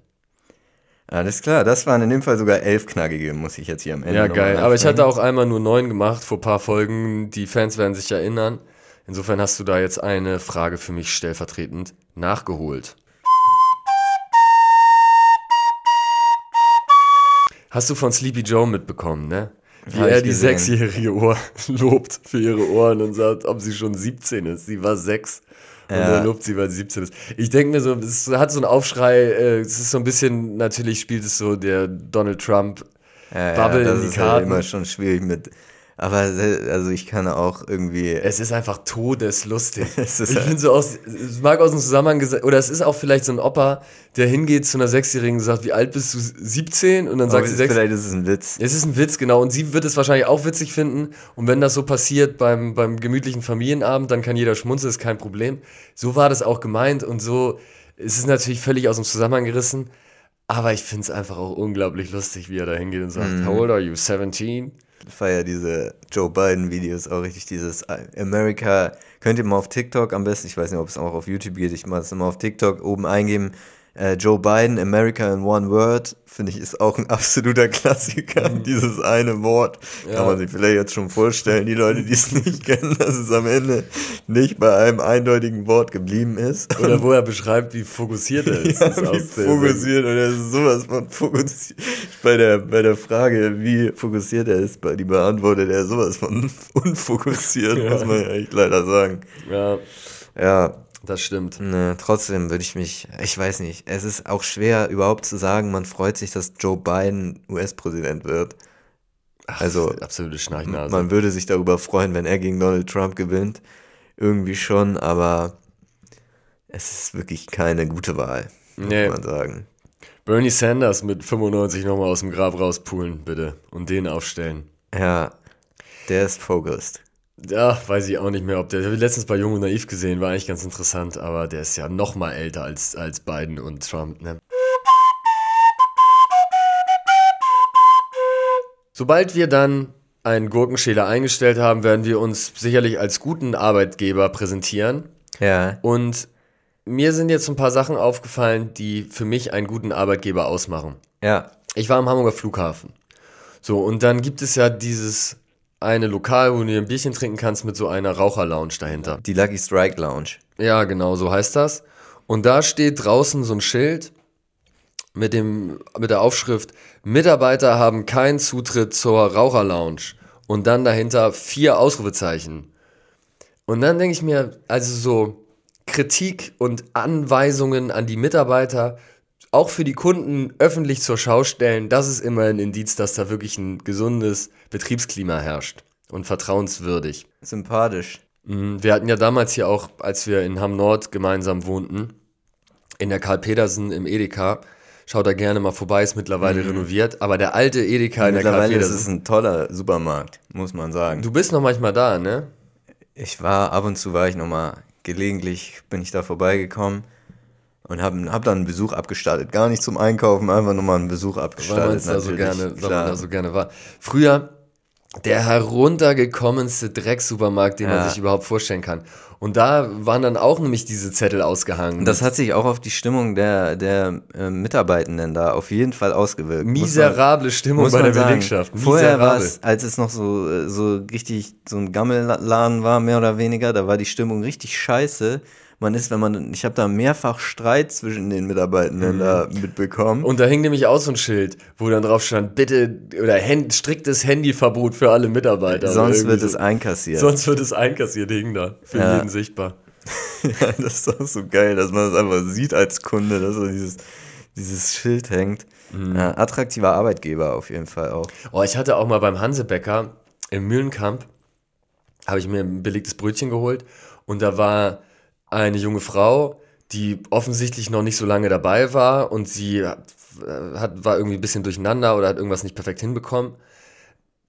Alles klar, das waren in dem Fall sogar elf knackige, muss ich jetzt hier am Ende Ja, geil. Aber ich hatte auch einmal nur neun gemacht vor ein paar Folgen. Die Fans werden sich erinnern. Insofern hast du da jetzt eine Frage für mich stellvertretend nachgeholt. Hast du von Sleepy Joe mitbekommen, ne? Wie Hab er die sechsjährige Ohr lobt für ihre Ohren und sagt, ob sie schon 17 ist. Sie war sechs. Und Ja. er lobt sie, weil sie 17 ist. Ich denke mir so, es hat so einen Aufschrei, äh, es ist so ein bisschen, natürlich spielt es so der Donald Trump Ja, Bubble ja, das in die ist halt Karten. immer schon schwierig mit. Aber se- also ich kann auch irgendwie. Es ist einfach todeslustig. Es ist ich halt- finde so aus, es mag aus dem Zusammenhang gesagt, oder es ist auch vielleicht so ein Opa, der hingeht zu einer Sechsjährigen und sagt, wie alt bist du? 17? Und dann sagt aber sie sechs. vielleicht ist es ein Witz. Es ist ein Witz, genau. Und sie wird es wahrscheinlich auch witzig finden. Und wenn das so passiert beim, beim gemütlichen Familienabend, dann kann jeder schmunzeln, ist kein Problem. So war das auch gemeint und so. Es ist natürlich völlig aus dem Zusammenhang gerissen. Aber ich finde es einfach auch unglaublich lustig, wie er da hingeht und sagt, Mhm. How old are you? 17? Ich feier diese Joe Biden-Videos auch richtig. Dieses America. Könnt ihr mal auf TikTok am besten, ich weiß nicht, ob es auch auf YouTube geht, ich mache es immer auf TikTok oben eingeben. Äh, Joe Biden, America in One Word, finde ich, ist auch ein absoluter Klassiker. Dieses eine Wort Ja. kann man sich vielleicht jetzt schon vorstellen, die Leute, die es nicht kennen, dass es am Ende nicht bei einem eindeutigen Wort geblieben ist. Oder wo er beschreibt, wie fokussiert er ist. Ja, ist wie fokussiert er ist sowas von fokussiert. Bei der, bei der Frage, wie fokussiert er ist, die beantwortet er sowas von unfokussiert, Ja. muss man ja echt leider sagen. Ja, Ja, das stimmt. ne, trotzdem würde ich mich, ich weiß nicht, es ist auch schwer überhaupt zu sagen, man freut sich, dass Joe Biden US-Präsident wird. Also, Absolute Schnarchnase. man würde sich darüber freuen, wenn er gegen Donald Trump gewinnt. Irgendwie schon, aber es ist wirklich keine gute Wahl, Nee. muss man sagen. Bernie Sanders mit 95 nochmal aus dem Grab rauspulen, bitte. Und den aufstellen. Ja, der ist focused. Ja, weiß ich auch nicht mehr, ob der. Ich habe letztens bei Jung und Naiv gesehen, war eigentlich ganz interessant, aber der ist ja noch mal älter als, als Biden und Trump, ne? Sobald wir dann einen Gurkenschäler eingestellt haben, werden wir uns sicherlich als guten Arbeitgeber präsentieren. Ja, Und mir sind jetzt ein paar Sachen aufgefallen, die für mich einen guten Arbeitgeber ausmachen. ja, Ich war am Hamburger Flughafen. So, und dann gibt es ja dieses eine Lokal, wo du dir ein Bierchen trinken kannst mit so einer Raucherlounge dahinter. die Lucky Strike Lounge. Ja, genau, so heißt das. Und da steht draußen so ein Schild mit, dem, mit der Aufschrift, Mitarbeiter haben keinen Zutritt zur Raucherlounge. Und dann dahinter vier Ausrufezeichen. Und dann denke ich mir, also so Kritik und Anweisungen an die Mitarbeiter, auch für die Kunden öffentlich zur Schau stellen, das ist immer ein Indiz, dass da wirklich ein gesundes Betriebsklima herrscht und vertrauenswürdig. Sympathisch. Mhm, Wir hatten ja damals hier auch, als wir in Hamm Nord gemeinsam wohnten, in der Karl Petersen im Edeka. Schaut da gerne mal vorbei, ist mittlerweile renoviert. Aber der alte Edeka in der Karl Mhm. Mittlerweile ist es ein toller Supermarkt, muss man sagen. Du bist noch manchmal da, ne? Ich war, ab und zu war ich nochmal, gelegentlich bin ich da vorbeigekommen und habe hab dann einen Besuch abgestattet. Gar nicht zum Einkaufen, einfach nochmal einen Besuch Weil abgestattet. man da so gerne, weil man da so gerne war. Früher der heruntergekommenste Drecksupermarkt, den Ja. man sich überhaupt vorstellen kann. Und da waren dann auch nämlich diese Zettel ausgehangen. Das hat sich auch auf die Stimmung der, der äh, Mitarbeitenden da auf jeden Fall ausgewirkt. Muss man- miserable Stimmung bei der. Belegschaft. Vorher war es, als es noch so, äh, so richtig so ein Gammelladen war, mehr oder weniger, da war die Stimmung richtig scheiße. Man ist, wenn man, ich habe da mehrfach Streit zwischen den Mitarbeitenden da mitbekommen. Mhm. Und da hing nämlich auch so ein Schild, wo dann drauf stand, bitte, oder Hand, striktes Handyverbot für alle Mitarbeiter. Sonst wird so. es einkassiert. Sonst wird es einkassiert, hing da. Für Ja. jeden sichtbar. Ja, das ist auch so geil, dass man das einfach sieht als Kunde, dass so dieses, dieses Schild hängt. Mhm. Ja, attraktiver Arbeitgeber auf jeden Fall auch. Oh, ich hatte auch mal beim Hansebäcker im Mühlenkamp, habe ich mir ein belegtes Brötchen geholt und da war eine junge Frau, die offensichtlich noch nicht so lange dabei war und sie hat, hat, war irgendwie ein bisschen durcheinander oder hat irgendwas nicht perfekt hinbekommen,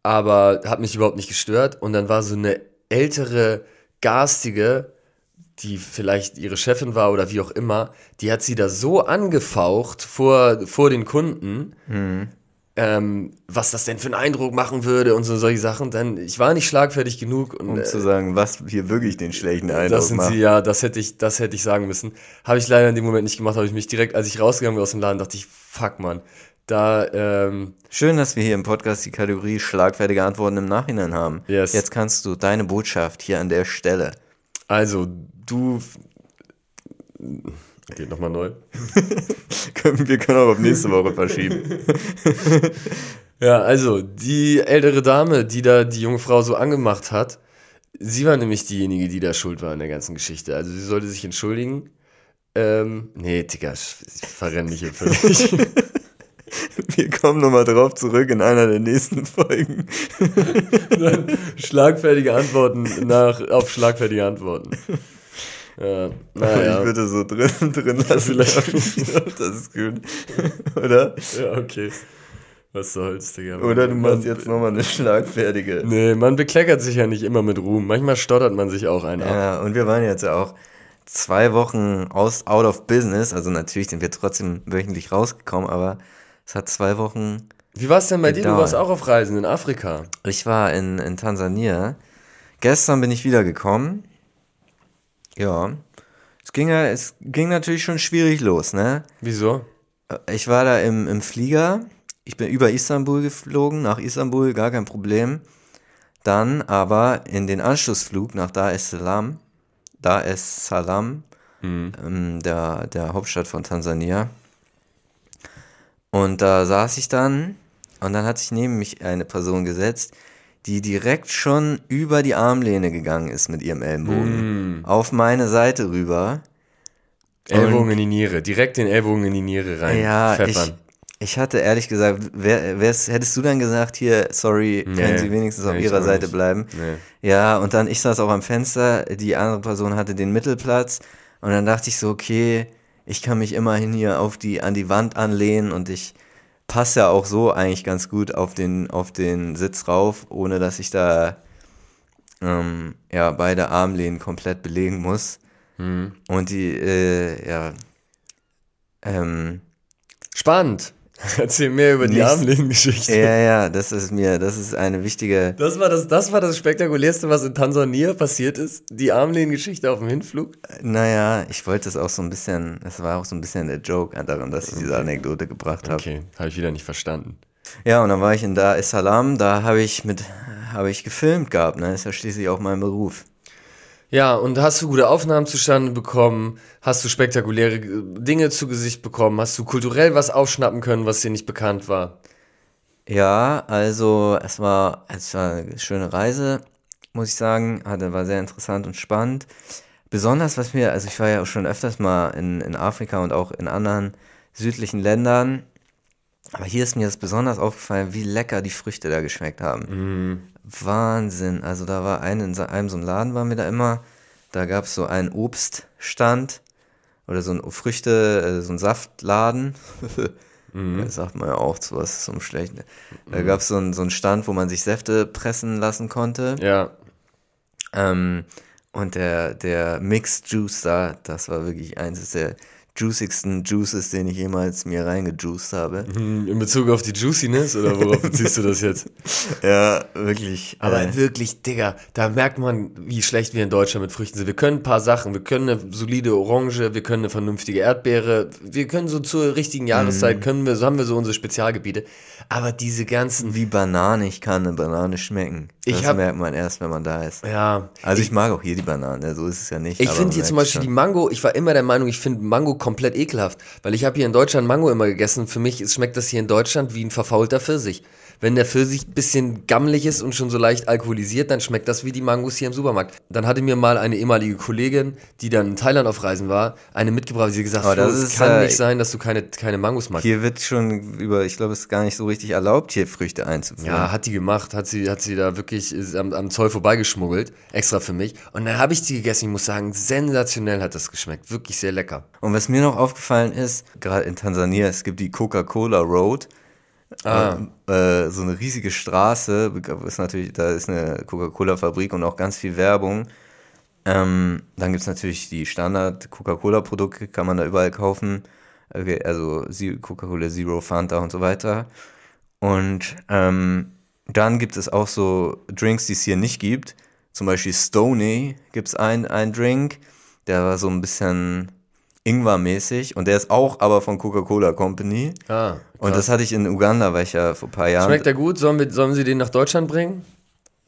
aber hat mich überhaupt nicht gestört. Und dann war so eine ältere, garstige, die vielleicht ihre Chefin war oder wie auch immer, die hat sie da so angefaucht vor, vor den Kunden, ähm, was das denn für einen Eindruck machen würde und so solche Sachen. Denn ich war nicht schlagfertig genug und Um äh, zu sagen, was hier wirklich den schlechten Eindruck das sind macht. sie, ja, das hätte ich, das hätte ich sagen müssen. Habe ich leider in dem Moment nicht gemacht, habe ich mich direkt, als ich rausgegangen bin aus dem Laden, dachte ich, fuck man, da, ähm, Schön, dass wir hier im Podcast die Kategorie schlagfertige Antworten im Nachhinein haben. Yes. Jetzt kannst du deine Botschaft hier an der Stelle. also du, Geht nochmal neu. wir können auch auf nächste Woche verschieben. ja, also, die ältere Dame, die da die junge Frau so angemacht hat, sie war nämlich diejenige, die da schuld war in der ganzen Geschichte. Also, sie sollte sich entschuldigen. Ähm, nee, Digga, ich verrenne mich hier völlig. Wir kommen nochmal drauf zurück in einer der nächsten Folgen. schlagfertige Antworten nach, auf schlagfertige Antworten. Ja, naja. Ich würde so drin, drin lassen. Vielleicht. das ist gut. Oder? Ja, okay. Was soll's, Digga. Oder du machst jetzt nochmal eine schlagfertige. Nee, man bekleckert sich ja nicht immer mit Ruhm. Manchmal stottert man sich auch einen ab. Ja, und wir waren jetzt ja auch zwei Wochen aus, out of business. Also natürlich sind wir trotzdem wöchentlich rausgekommen, aber es hat zwei Wochen. Wie war es denn bei gedauert. dir? Du warst auch auf Reisen in Afrika. Ich war in, in Tansania. Gestern bin ich wiedergekommen. Ja. Es ging ja, es ging natürlich schon schwierig los, ne? Wieso? Ich war da im, im Flieger. Ich bin über Istanbul geflogen, nach Istanbul, gar kein Problem. Dann aber in den Anschlussflug nach Dar es Salaam, Dar es Salaam, mhm. ähm, der, der Hauptstadt von Tansania. Und da saß ich dann und dann hat sich neben mich eine Person gesetzt, die direkt schon über die Armlehne gegangen ist mit ihrem Ellenbogen. Mm. Auf meine Seite rüber. Ellbogen in die Niere, direkt den Ellbogen in die Niere rein. Ja, pfeffern. Ich, ich hatte ehrlich gesagt, wer, hättest du dann gesagt, hier, sorry, nee, können Sie wenigstens auf Ihrer Seite bleiben? Nee. Ja, und dann, ich saß auch am Fenster, die andere Person hatte den Mittelplatz und dann dachte ich so, okay, ich kann mich immerhin hier auf die, an die Wand anlehnen und ich passe ja auch so eigentlich ganz gut auf den, auf den Sitz rauf, ohne dass ich da ähm, ja, beide Armlehnen komplett belegen muss. Mhm. Und die, äh, ja, ähm, Spannend. Erzähl mehr über die Armlehnengeschichte. Ja, ja, das ist mir, das ist eine wichtige. Das war das, das war das spektakulärste, was in Tansania passiert ist. Die Armlehnengeschichte auf dem Hinflug. Naja, ich wollte es auch so ein bisschen, es war auch so ein bisschen der Joke daran, dass ich okay. diese Anekdote gebracht habe. Okay, habe ich wieder nicht verstanden. Ja, und dann war ich in Dar es Salaam, da habe ich mit, habe ich gefilmt gehabt, ne? Das ist ja schließlich auch mein Beruf. Ja, und hast du gute Aufnahmen zustande bekommen? Hast du spektakuläre äh, Dinge zu Gesicht bekommen? Hast du kulturell was aufschnappen können, was dir nicht bekannt war? Ja, also es war, es war eine schöne Reise, muss ich sagen. Hatte, war sehr interessant und spannend. Besonders, was mir, also ich war ja auch schon öfters mal in, in Afrika und auch in anderen südlichen Ländern. Aber hier ist mir das besonders aufgefallen, wie lecker die Früchte da geschmeckt haben. Mm. Wahnsinn. Also da war ein, in einem so einem Laden waren wir da immer. Da gab es so einen Obststand oder so ein Früchte, äh, so ein Saftladen. mhm. Das sagt man ja auch zu was zum Schlechten. Da mhm. gab es so einen, so einen Stand, wo man sich Säfte pressen lassen konnte. Ja. Ähm, und der, der Mixed Juice da, das war wirklich eines der juicigsten Juices, den ich jemals mir reingejuiced habe. Mhm, in Bezug auf die Juiciness oder worauf beziehst du das jetzt? ja, wirklich. Aber äh, wirklich, Digga, da merkt man, wie schlecht wir in Deutschland mit Früchten sind. Wir können ein paar Sachen. Wir können eine solide Orange, wir können eine vernünftige Erdbeere. Wir können so zur richtigen Jahreszeit, mhm. können wir, so haben wir so unsere Spezialgebiete. Aber diese ganzen. Wie bananig kann eine Banane schmecken? Das hab, merkt man erst, wenn man da ist. Ja. Also ich, ich mag auch hier die Banane, so ist es ja nicht. Ich finde hier zum Beispiel schon. die Mango, ich war immer der Meinung, ich finde Mango komplett ekelhaft, weil ich habe hier in Deutschland Mango immer gegessen. Für mich schmeckt das hier in Deutschland wie ein verfaulter Pfirsich. Wenn der Pfirsich ein bisschen gammelig ist und schon so leicht alkoholisiert, dann schmeckt das wie die Mangos hier im Supermarkt. Dann hatte mir mal eine ehemalige Kollegin, die dann in Thailand auf Reisen war, eine mitgebracht, sie gesagt, hat, es kann äh, nicht sein, dass du keine, keine Mangos magst. Hier wird schon über, ich glaube, es ist gar nicht so richtig erlaubt, hier Früchte einzuführen. Ja, hat die gemacht, hat sie, hat sie da wirklich am, am Zoll vorbeigeschmuggelt, extra für mich. Und dann habe ich die gegessen, ich muss sagen, sensationell hat das geschmeckt, wirklich sehr lecker. Und was mir noch aufgefallen ist, gerade in Tansania, es gibt die Coca-Cola Road. Ah. Äh, so eine riesige Straße, ist natürlich, da ist eine Coca-Cola-Fabrik und auch ganz viel Werbung. Ähm, dann gibt es natürlich die Standard-Coca-Cola-Produkte, kann man da überall kaufen. Okay, also Coca-Cola Zero, Fanta und so weiter. Und ähm, dann gibt es auch so Drinks, die es hier nicht gibt. Zum Beispiel Stony gibt es einen Drink, der war so ein bisschen Ingwer-mäßig und der ist auch aber von Coca-Cola Company. Ah, krass. und das hatte ich in Uganda, weil ich ja vor ein paar Jahren. Schmeckt der gut? Sollen, wir, sollen sie den nach Deutschland bringen?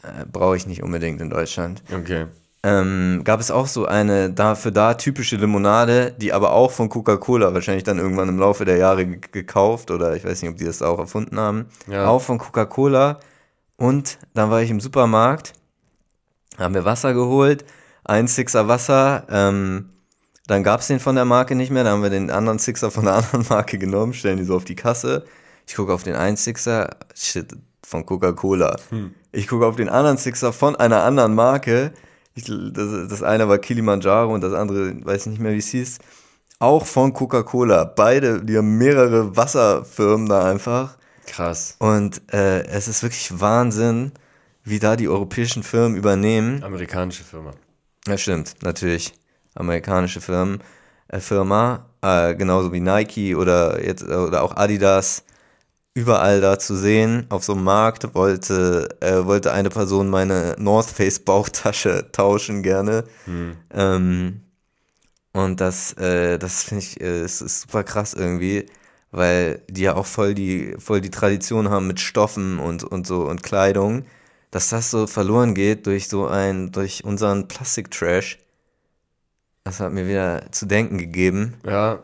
Äh, Brauche ich nicht unbedingt in Deutschland. Okay. ähm, gab es auch so eine dafür da typische Limonade, die aber auch von Coca-Cola wahrscheinlich dann irgendwann im Laufe der Jahre gekauft oder ich weiß nicht, ob die das auch erfunden haben. Ja. Auch von Coca-Cola. Und dann war ich im Supermarkt, haben wir Wasser geholt, ein Sixer Wasser, ähm, dann gab es den von der Marke nicht mehr, dann haben wir den anderen Sixer von der anderen Marke genommen, stellen die so auf die Kasse. Ich gucke auf den einen Sixer, shit, von Coca-Cola. Hm. Ich gucke auf den anderen Sixer von einer anderen Marke, ich, das, das eine war Kilimanjaro und das andere, weiß nicht mehr, wie es hieß, auch von Coca-Cola. Beide, die haben mehrere Wasserfirmen da einfach. Krass. Und äh, es ist wirklich Wahnsinn, wie da die europäischen Firmen übernehmen. Amerikanische Firma. Ja, stimmt, natürlich. Amerikanische Firmen, äh, Firma, äh, genauso wie Nike oder jetzt oder auch Adidas überall da zu sehen. Auf so einem Markt wollte, äh, wollte eine Person meine North Face Bauchtasche tauschen gerne. Hm. Ähm, und das, äh, das finde ich, äh, ist, ist super krass irgendwie, weil die ja auch voll die, voll die Tradition haben mit Stoffen und, und so und Kleidung, dass das so verloren geht durch so ein, durch unseren Plastiktrash. Das hat mir wieder zu denken gegeben. Ja,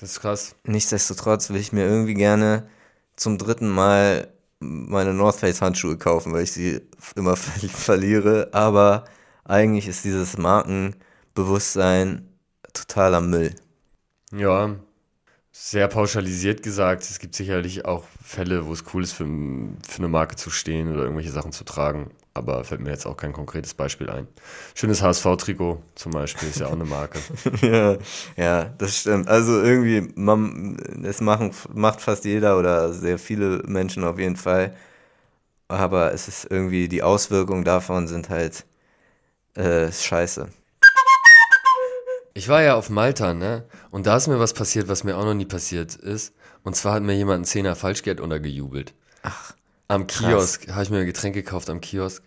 das ist krass. Nichtsdestotrotz will ich mir irgendwie gerne zum dritten Mal meine North Face Handschuhe kaufen, weil ich sie immer ver verliere. Aber eigentlich ist dieses Markenbewusstsein totaler Müll. Ja, sehr pauschalisiert gesagt. Es gibt sicherlich auch Fälle, wo es cool ist, für, für eine Marke zu stehen oder irgendwelche Sachen zu tragen. Aber fällt mir jetzt auch kein konkretes Beispiel ein. Schönes HSV-Trikot zum Beispiel ist ja auch eine Marke. ja, ja, das stimmt. Also irgendwie, man, es machen, macht fast jeder oder sehr viele Menschen auf jeden Fall. Aber es ist irgendwie, die Auswirkungen davon sind halt äh, scheiße. Ich war ja auf Malta, ne? Und da ist mir was passiert, was mir auch noch nie passiert ist. Und zwar hat mir jemand einen Zehner Falschgeld untergejubelt. Ach. Am Kiosk habe ich mir ein Getränk gekauft am Kiosk.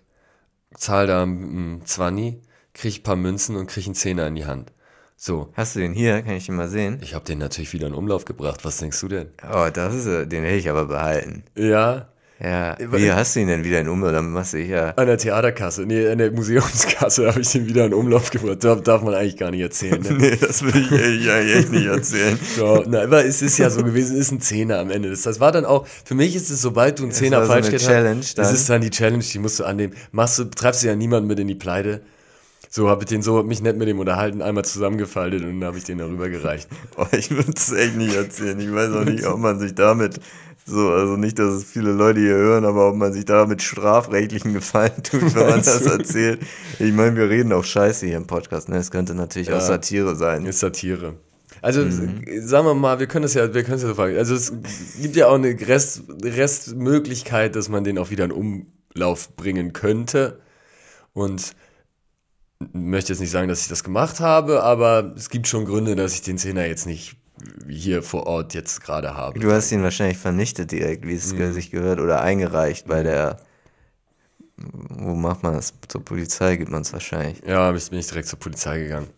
Zahl da ein 20, krieg ein paar Münzen und krieg einen Zehner in die Hand. So. Hast du den hier? Kann ich den mal sehen? Ich habe den natürlich wieder in Umlauf gebracht. Was denkst du denn? Oh, das ist, den hätte ich aber behalten. Ja. Ja, wie hast du ihn denn wieder in Umlauf? Dann machst du ja. An der Theaterkasse, nee, an der Museumskasse habe ich den wieder in Umlauf gebracht. Das darf man eigentlich gar nicht erzählen. Ne? nee, das will ich echt, echt nicht erzählen. ja, na, aber es ist ja so gewesen, es ist ein Zehner am Ende. Das war dann auch, für mich ist es, sobald du einen Zehner falsch so Challenge hast, das ist dann die Challenge, die musst du annehmen. Machst du, treibst du ja niemanden mit in die Pleite. So habe ich den so mich nett mit dem unterhalten, einmal zusammengefaltet und dann habe ich den darüber gereicht. Oh, ich würde es echt nicht erzählen. Ich weiß auch nicht, ob man sich damit so, also nicht, dass es viele Leute hier hören, aber ob man sich da mit strafrechtlichen Gefallen tut, wenn man das erzählt. Ich meine, wir reden auch Scheiße hier im Podcast, ne? Es könnte natürlich ja, auch Satire sein. Ist Satire. Also mhm. sagen wir mal, wir können es ja, wir können es ja so fragen. Also es gibt ja auch eine Rest, Restmöglichkeit, dass man den auch wieder in Umlauf bringen könnte. Und möchte jetzt nicht sagen, dass ich das gemacht habe, aber es gibt schon Gründe, dass ich den Zehner jetzt nicht hier vor Ort jetzt gerade habe. Du hast ihn wahrscheinlich vernichtet direkt, wie es mhm. sich gehört, oder eingereicht bei der. Wo macht man das? Zur Polizei gibt man es wahrscheinlich. Ja, bin ich direkt zur Polizei gegangen.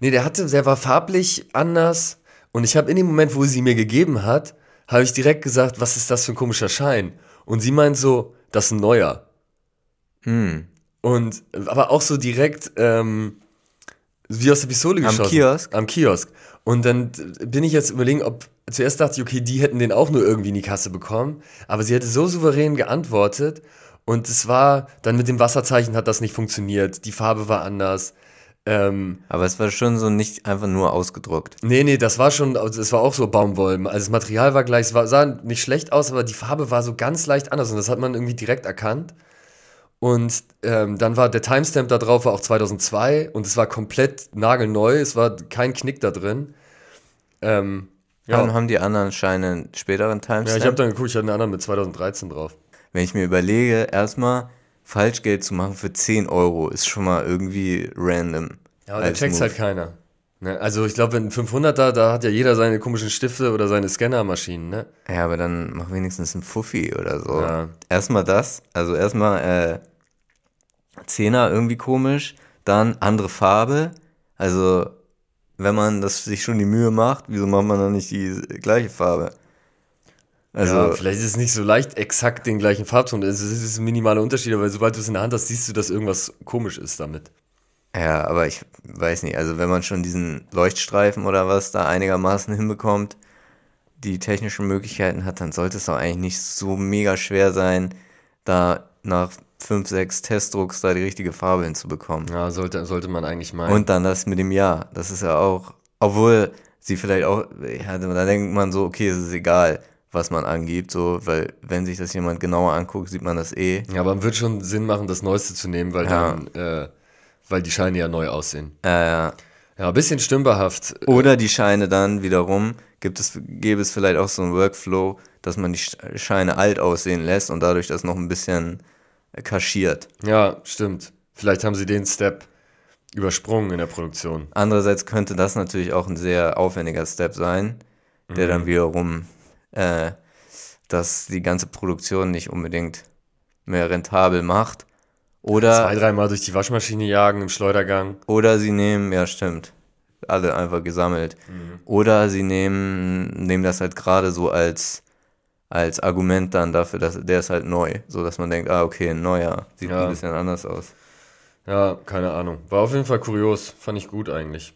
Nee, der hatte, der war farblich anders. Und ich habe in dem Moment, wo sie mir gegeben hat, habe ich direkt gesagt, was ist das für ein komischer Schein? Und sie meint so, das ist ein neuer. Hm. Und aber auch so direkt ähm, wie aus der Pistole geschossen. Am Kiosk? Am Kiosk. Und dann bin ich jetzt überlegen, ob zuerst dachte ich, okay, die hätten den auch nur irgendwie in die Kasse bekommen, aber sie hätte so souverän geantwortet und es war dann mit dem Wasserzeichen hat das nicht funktioniert, die Farbe war anders. Ähm, aber es war schon so nicht einfach nur ausgedruckt. Nee, nee, das war schon, es war auch so Baumwoll. Also das Material war gleich, es war, sah nicht schlecht aus, aber die Farbe war so ganz leicht anders und das hat man irgendwie direkt erkannt. Und ähm, dann war der Timestamp da drauf, war auch 2002 und es war komplett nagelneu, es war kein Knick da drin. Ähm, ja. Dann haben die anderen Scheine einen späteren Timestamp? Ja, ich habe dann geguckt, ich hatte einen anderen mit 2013 drauf. Wenn ich mir überlege, erstmal Falschgeld zu machen für 10 Euro, ist schon mal irgendwie random. Ja, aber da checkt halt keiner. Ne? Also ich glaube, wenn 500er, da hat ja jeder seine komischen Stifte oder seine Scannermaschinen, ne? Ja, aber dann mach wenigstens einen Fuffi oder so. Ja. Erstmal das, also erstmal äh, Zehner irgendwie komisch, dann andere Farbe, also wenn man das sich schon die Mühe macht, wieso macht man dann nicht die gleiche Farbe? Also, ja, vielleicht ist es nicht so leicht exakt den gleichen Farbton. Es ist ein minimaler Unterschied, aber sobald du es in der Hand hast, siehst du, dass irgendwas komisch ist damit. Ja, aber ich weiß nicht, also wenn man schon diesen Leuchtstreifen oder was da einigermaßen hinbekommt, die technischen Möglichkeiten hat, dann sollte es doch eigentlich nicht so mega schwer sein, da nach fünf, sechs Testdrucks da die richtige Farbe hinzubekommen. Ja, sollte, sollte man eigentlich meinen. Und dann das mit dem Jahr. Das ist ja auch, obwohl sie vielleicht auch, ja, da denkt man so, okay, es ist egal, was man angibt, so, weil wenn sich das jemand genauer anguckt, sieht man das eh. ja, aber wird schon Sinn machen, das Neueste zu nehmen, weil Ja. dann, äh, weil die Scheine ja neu aussehen. Äh, ja. Ja, ein bisschen stümperhaft. Oder die Scheine dann wiederum, gibt es, gäbe es vielleicht auch so einen Workflow, dass man die Sch- Scheine alt aussehen lässt und dadurch das noch ein bisschen äh, kaschiert. Ja, stimmt. Vielleicht haben sie den Step übersprungen in der Produktion. Andererseits könnte das natürlich auch ein sehr aufwendiger Step sein, der dann wiederum äh, das die ganze Produktion nicht unbedingt mehr rentabel macht. Oder, Zwei, dreimal durch die Waschmaschine jagen im Schleudergang. oder sie nehmen, ja stimmt, alle einfach gesammelt. Oder sie nehmen, nehmen das halt gerade so als, als Argument dann dafür, dass der ist halt neu. So dass man denkt, ah, okay, ein neuer. Sieht Ja. ein bisschen anders aus. Ja, keine Ahnung. War auf jeden Fall kurios. Fand ich gut eigentlich.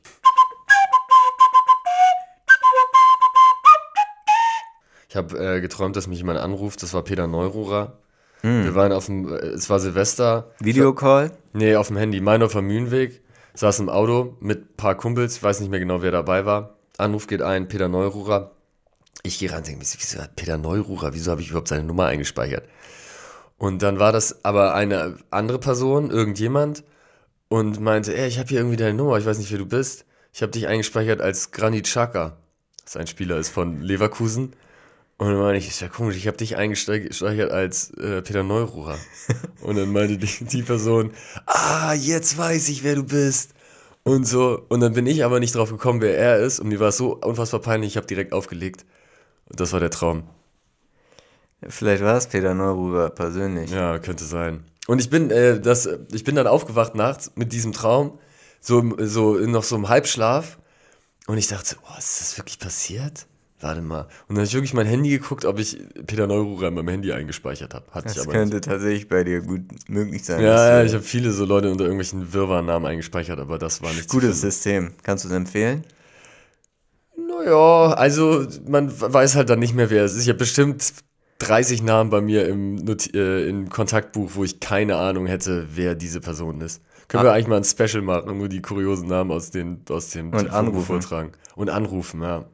Ich habe äh, geträumt, dass mich jemand anruft. Das war Peter Neururer. Wir waren auf dem, es war Silvester. Videocall? Nee, auf dem Handy. Meinhofer Mühlenweg. Saß im Auto mit ein paar Kumpels. Ich weiß nicht mehr genau, wer dabei war. Anruf geht ein, Peter Neururer. Ich gehe ran und denke mir, wieso hat Peter Neururer? Wieso habe ich überhaupt seine Nummer eingespeichert? Und dann war das aber eine andere Person, irgendjemand, und meinte, ey, ich habe hier irgendwie deine Nummer, ich weiß nicht, wer du bist. Ich habe dich eingespeichert als Granit Xhaka. Das ein Spieler ist von Leverkusen. Und dann meine ich, ist ja komisch, ich habe dich eingespeichert als äh, Peter Neururer. Und dann meinte die, die Person, ah, jetzt weiß ich, wer du bist. Und so, und dann bin ich aber nicht drauf gekommen, wer er ist. Und mir war es so unfassbar peinlich, ich habe direkt aufgelegt. Und das war der Traum. Vielleicht war es Peter Neururer persönlich. Ja, könnte sein. Und ich bin, äh, das, ich bin dann aufgewacht nachts mit diesem Traum, so, so in noch so im Halbschlaf. Und ich dachte, oh, ist das wirklich passiert? Warte mal. Und dann habe ich wirklich mein Handy geguckt, ob ich Peter Neururer in meinem Handy eingespeichert habe. Ich Das könnte tatsächlich bei dir gut möglich sein. nicht. Ja, ja, ich habe viele so Leute unter irgendwelchen Wirrwarrnamen eingespeichert, aber das war nicht Gutes. System. Kannst du es empfehlen? Naja, also man weiß halt dann nicht mehr, wer es ist. Ich habe bestimmt 30 Namen bei mir im, Not äh, im Kontaktbuch, wo ich keine Ahnung hätte, wer diese Person ist. Können wir eigentlich mal ein Special machen, nur die kuriosen Namen aus, den, aus dem anrufen. vortragen. Und anrufen, ja.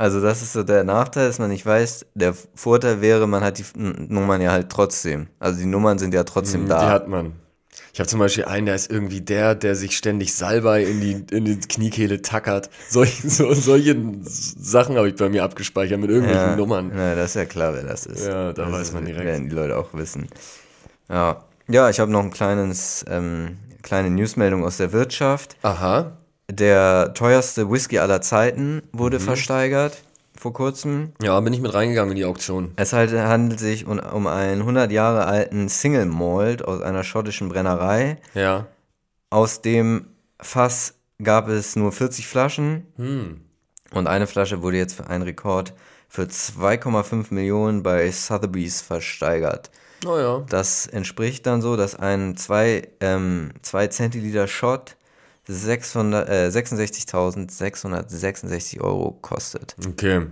Also das ist so der Nachteil, dass man nicht weiß. Der Vorteil wäre, man hat die Nummern ja halt trotzdem. Also die Nummern sind ja trotzdem Die da. hat man. Ich habe zum Beispiel einen, der ist irgendwie der, der sich ständig Salbei in die, in die Kniekehle tackert. Solche, so, solche Sachen habe ich bei mir abgespeichert mit irgendwelchen ja, Nummern. Na, das ist ja klar, wer das ist. Ja, da das weiß man direkt. Werden die Leute auch wissen. Ja, ja ich habe noch ein kleines, ähm, kleine Newsmeldung aus der Wirtschaft. Aha. Der teuerste Whisky aller Zeiten wurde Mhm. versteigert vor kurzem. Ja, bin ich mit reingegangen in die Auktion. Es halt, handelt sich um, um einen 100 Jahre alten Single Malt aus einer schottischen Brennerei. Ja. Aus dem Fass gab es nur 40 Flaschen Hm. und eine Flasche wurde jetzt für einen Rekord für 2,5 Millionen bei Sotheby's versteigert. Naja. Das entspricht dann so, dass ein 2 ähm, 2 Zentiliter Shot 600, äh, 66.666 Euro kostet. Okay.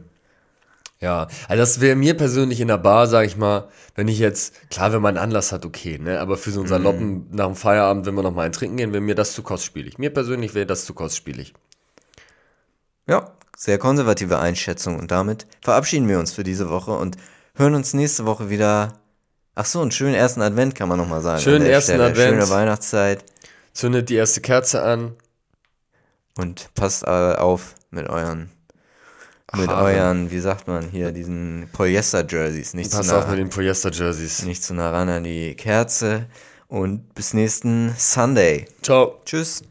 Ja, also das wäre mir persönlich in der Bar, sag ich mal, wenn ich jetzt, klar, wenn man einen Anlass hat, okay, ne, aber für so einen Saloppen nach dem Feierabend, wenn wir noch mal einen trinken gehen, wäre mir das zu kostspielig. Mir persönlich wäre das zu kostspielig. Ja, sehr konservative Einschätzung und damit verabschieden wir uns für diese Woche und hören uns nächste Woche wieder. Ach so, einen schönen ersten Advent kann man nochmal sagen. Schönen ersten Stelle. Advent. Schöne Weihnachtszeit Zündet die erste Kerze an. und passt auf mit euren, mit Haaren. euren, wie sagt man hier, diesen Polyester-Jerseys. Nicht, zu Pass nah- auf mit den Polyester-Jerseys. nicht zu nah ran an die Kerze und bis nächsten Sunday. Ciao. Tschüss.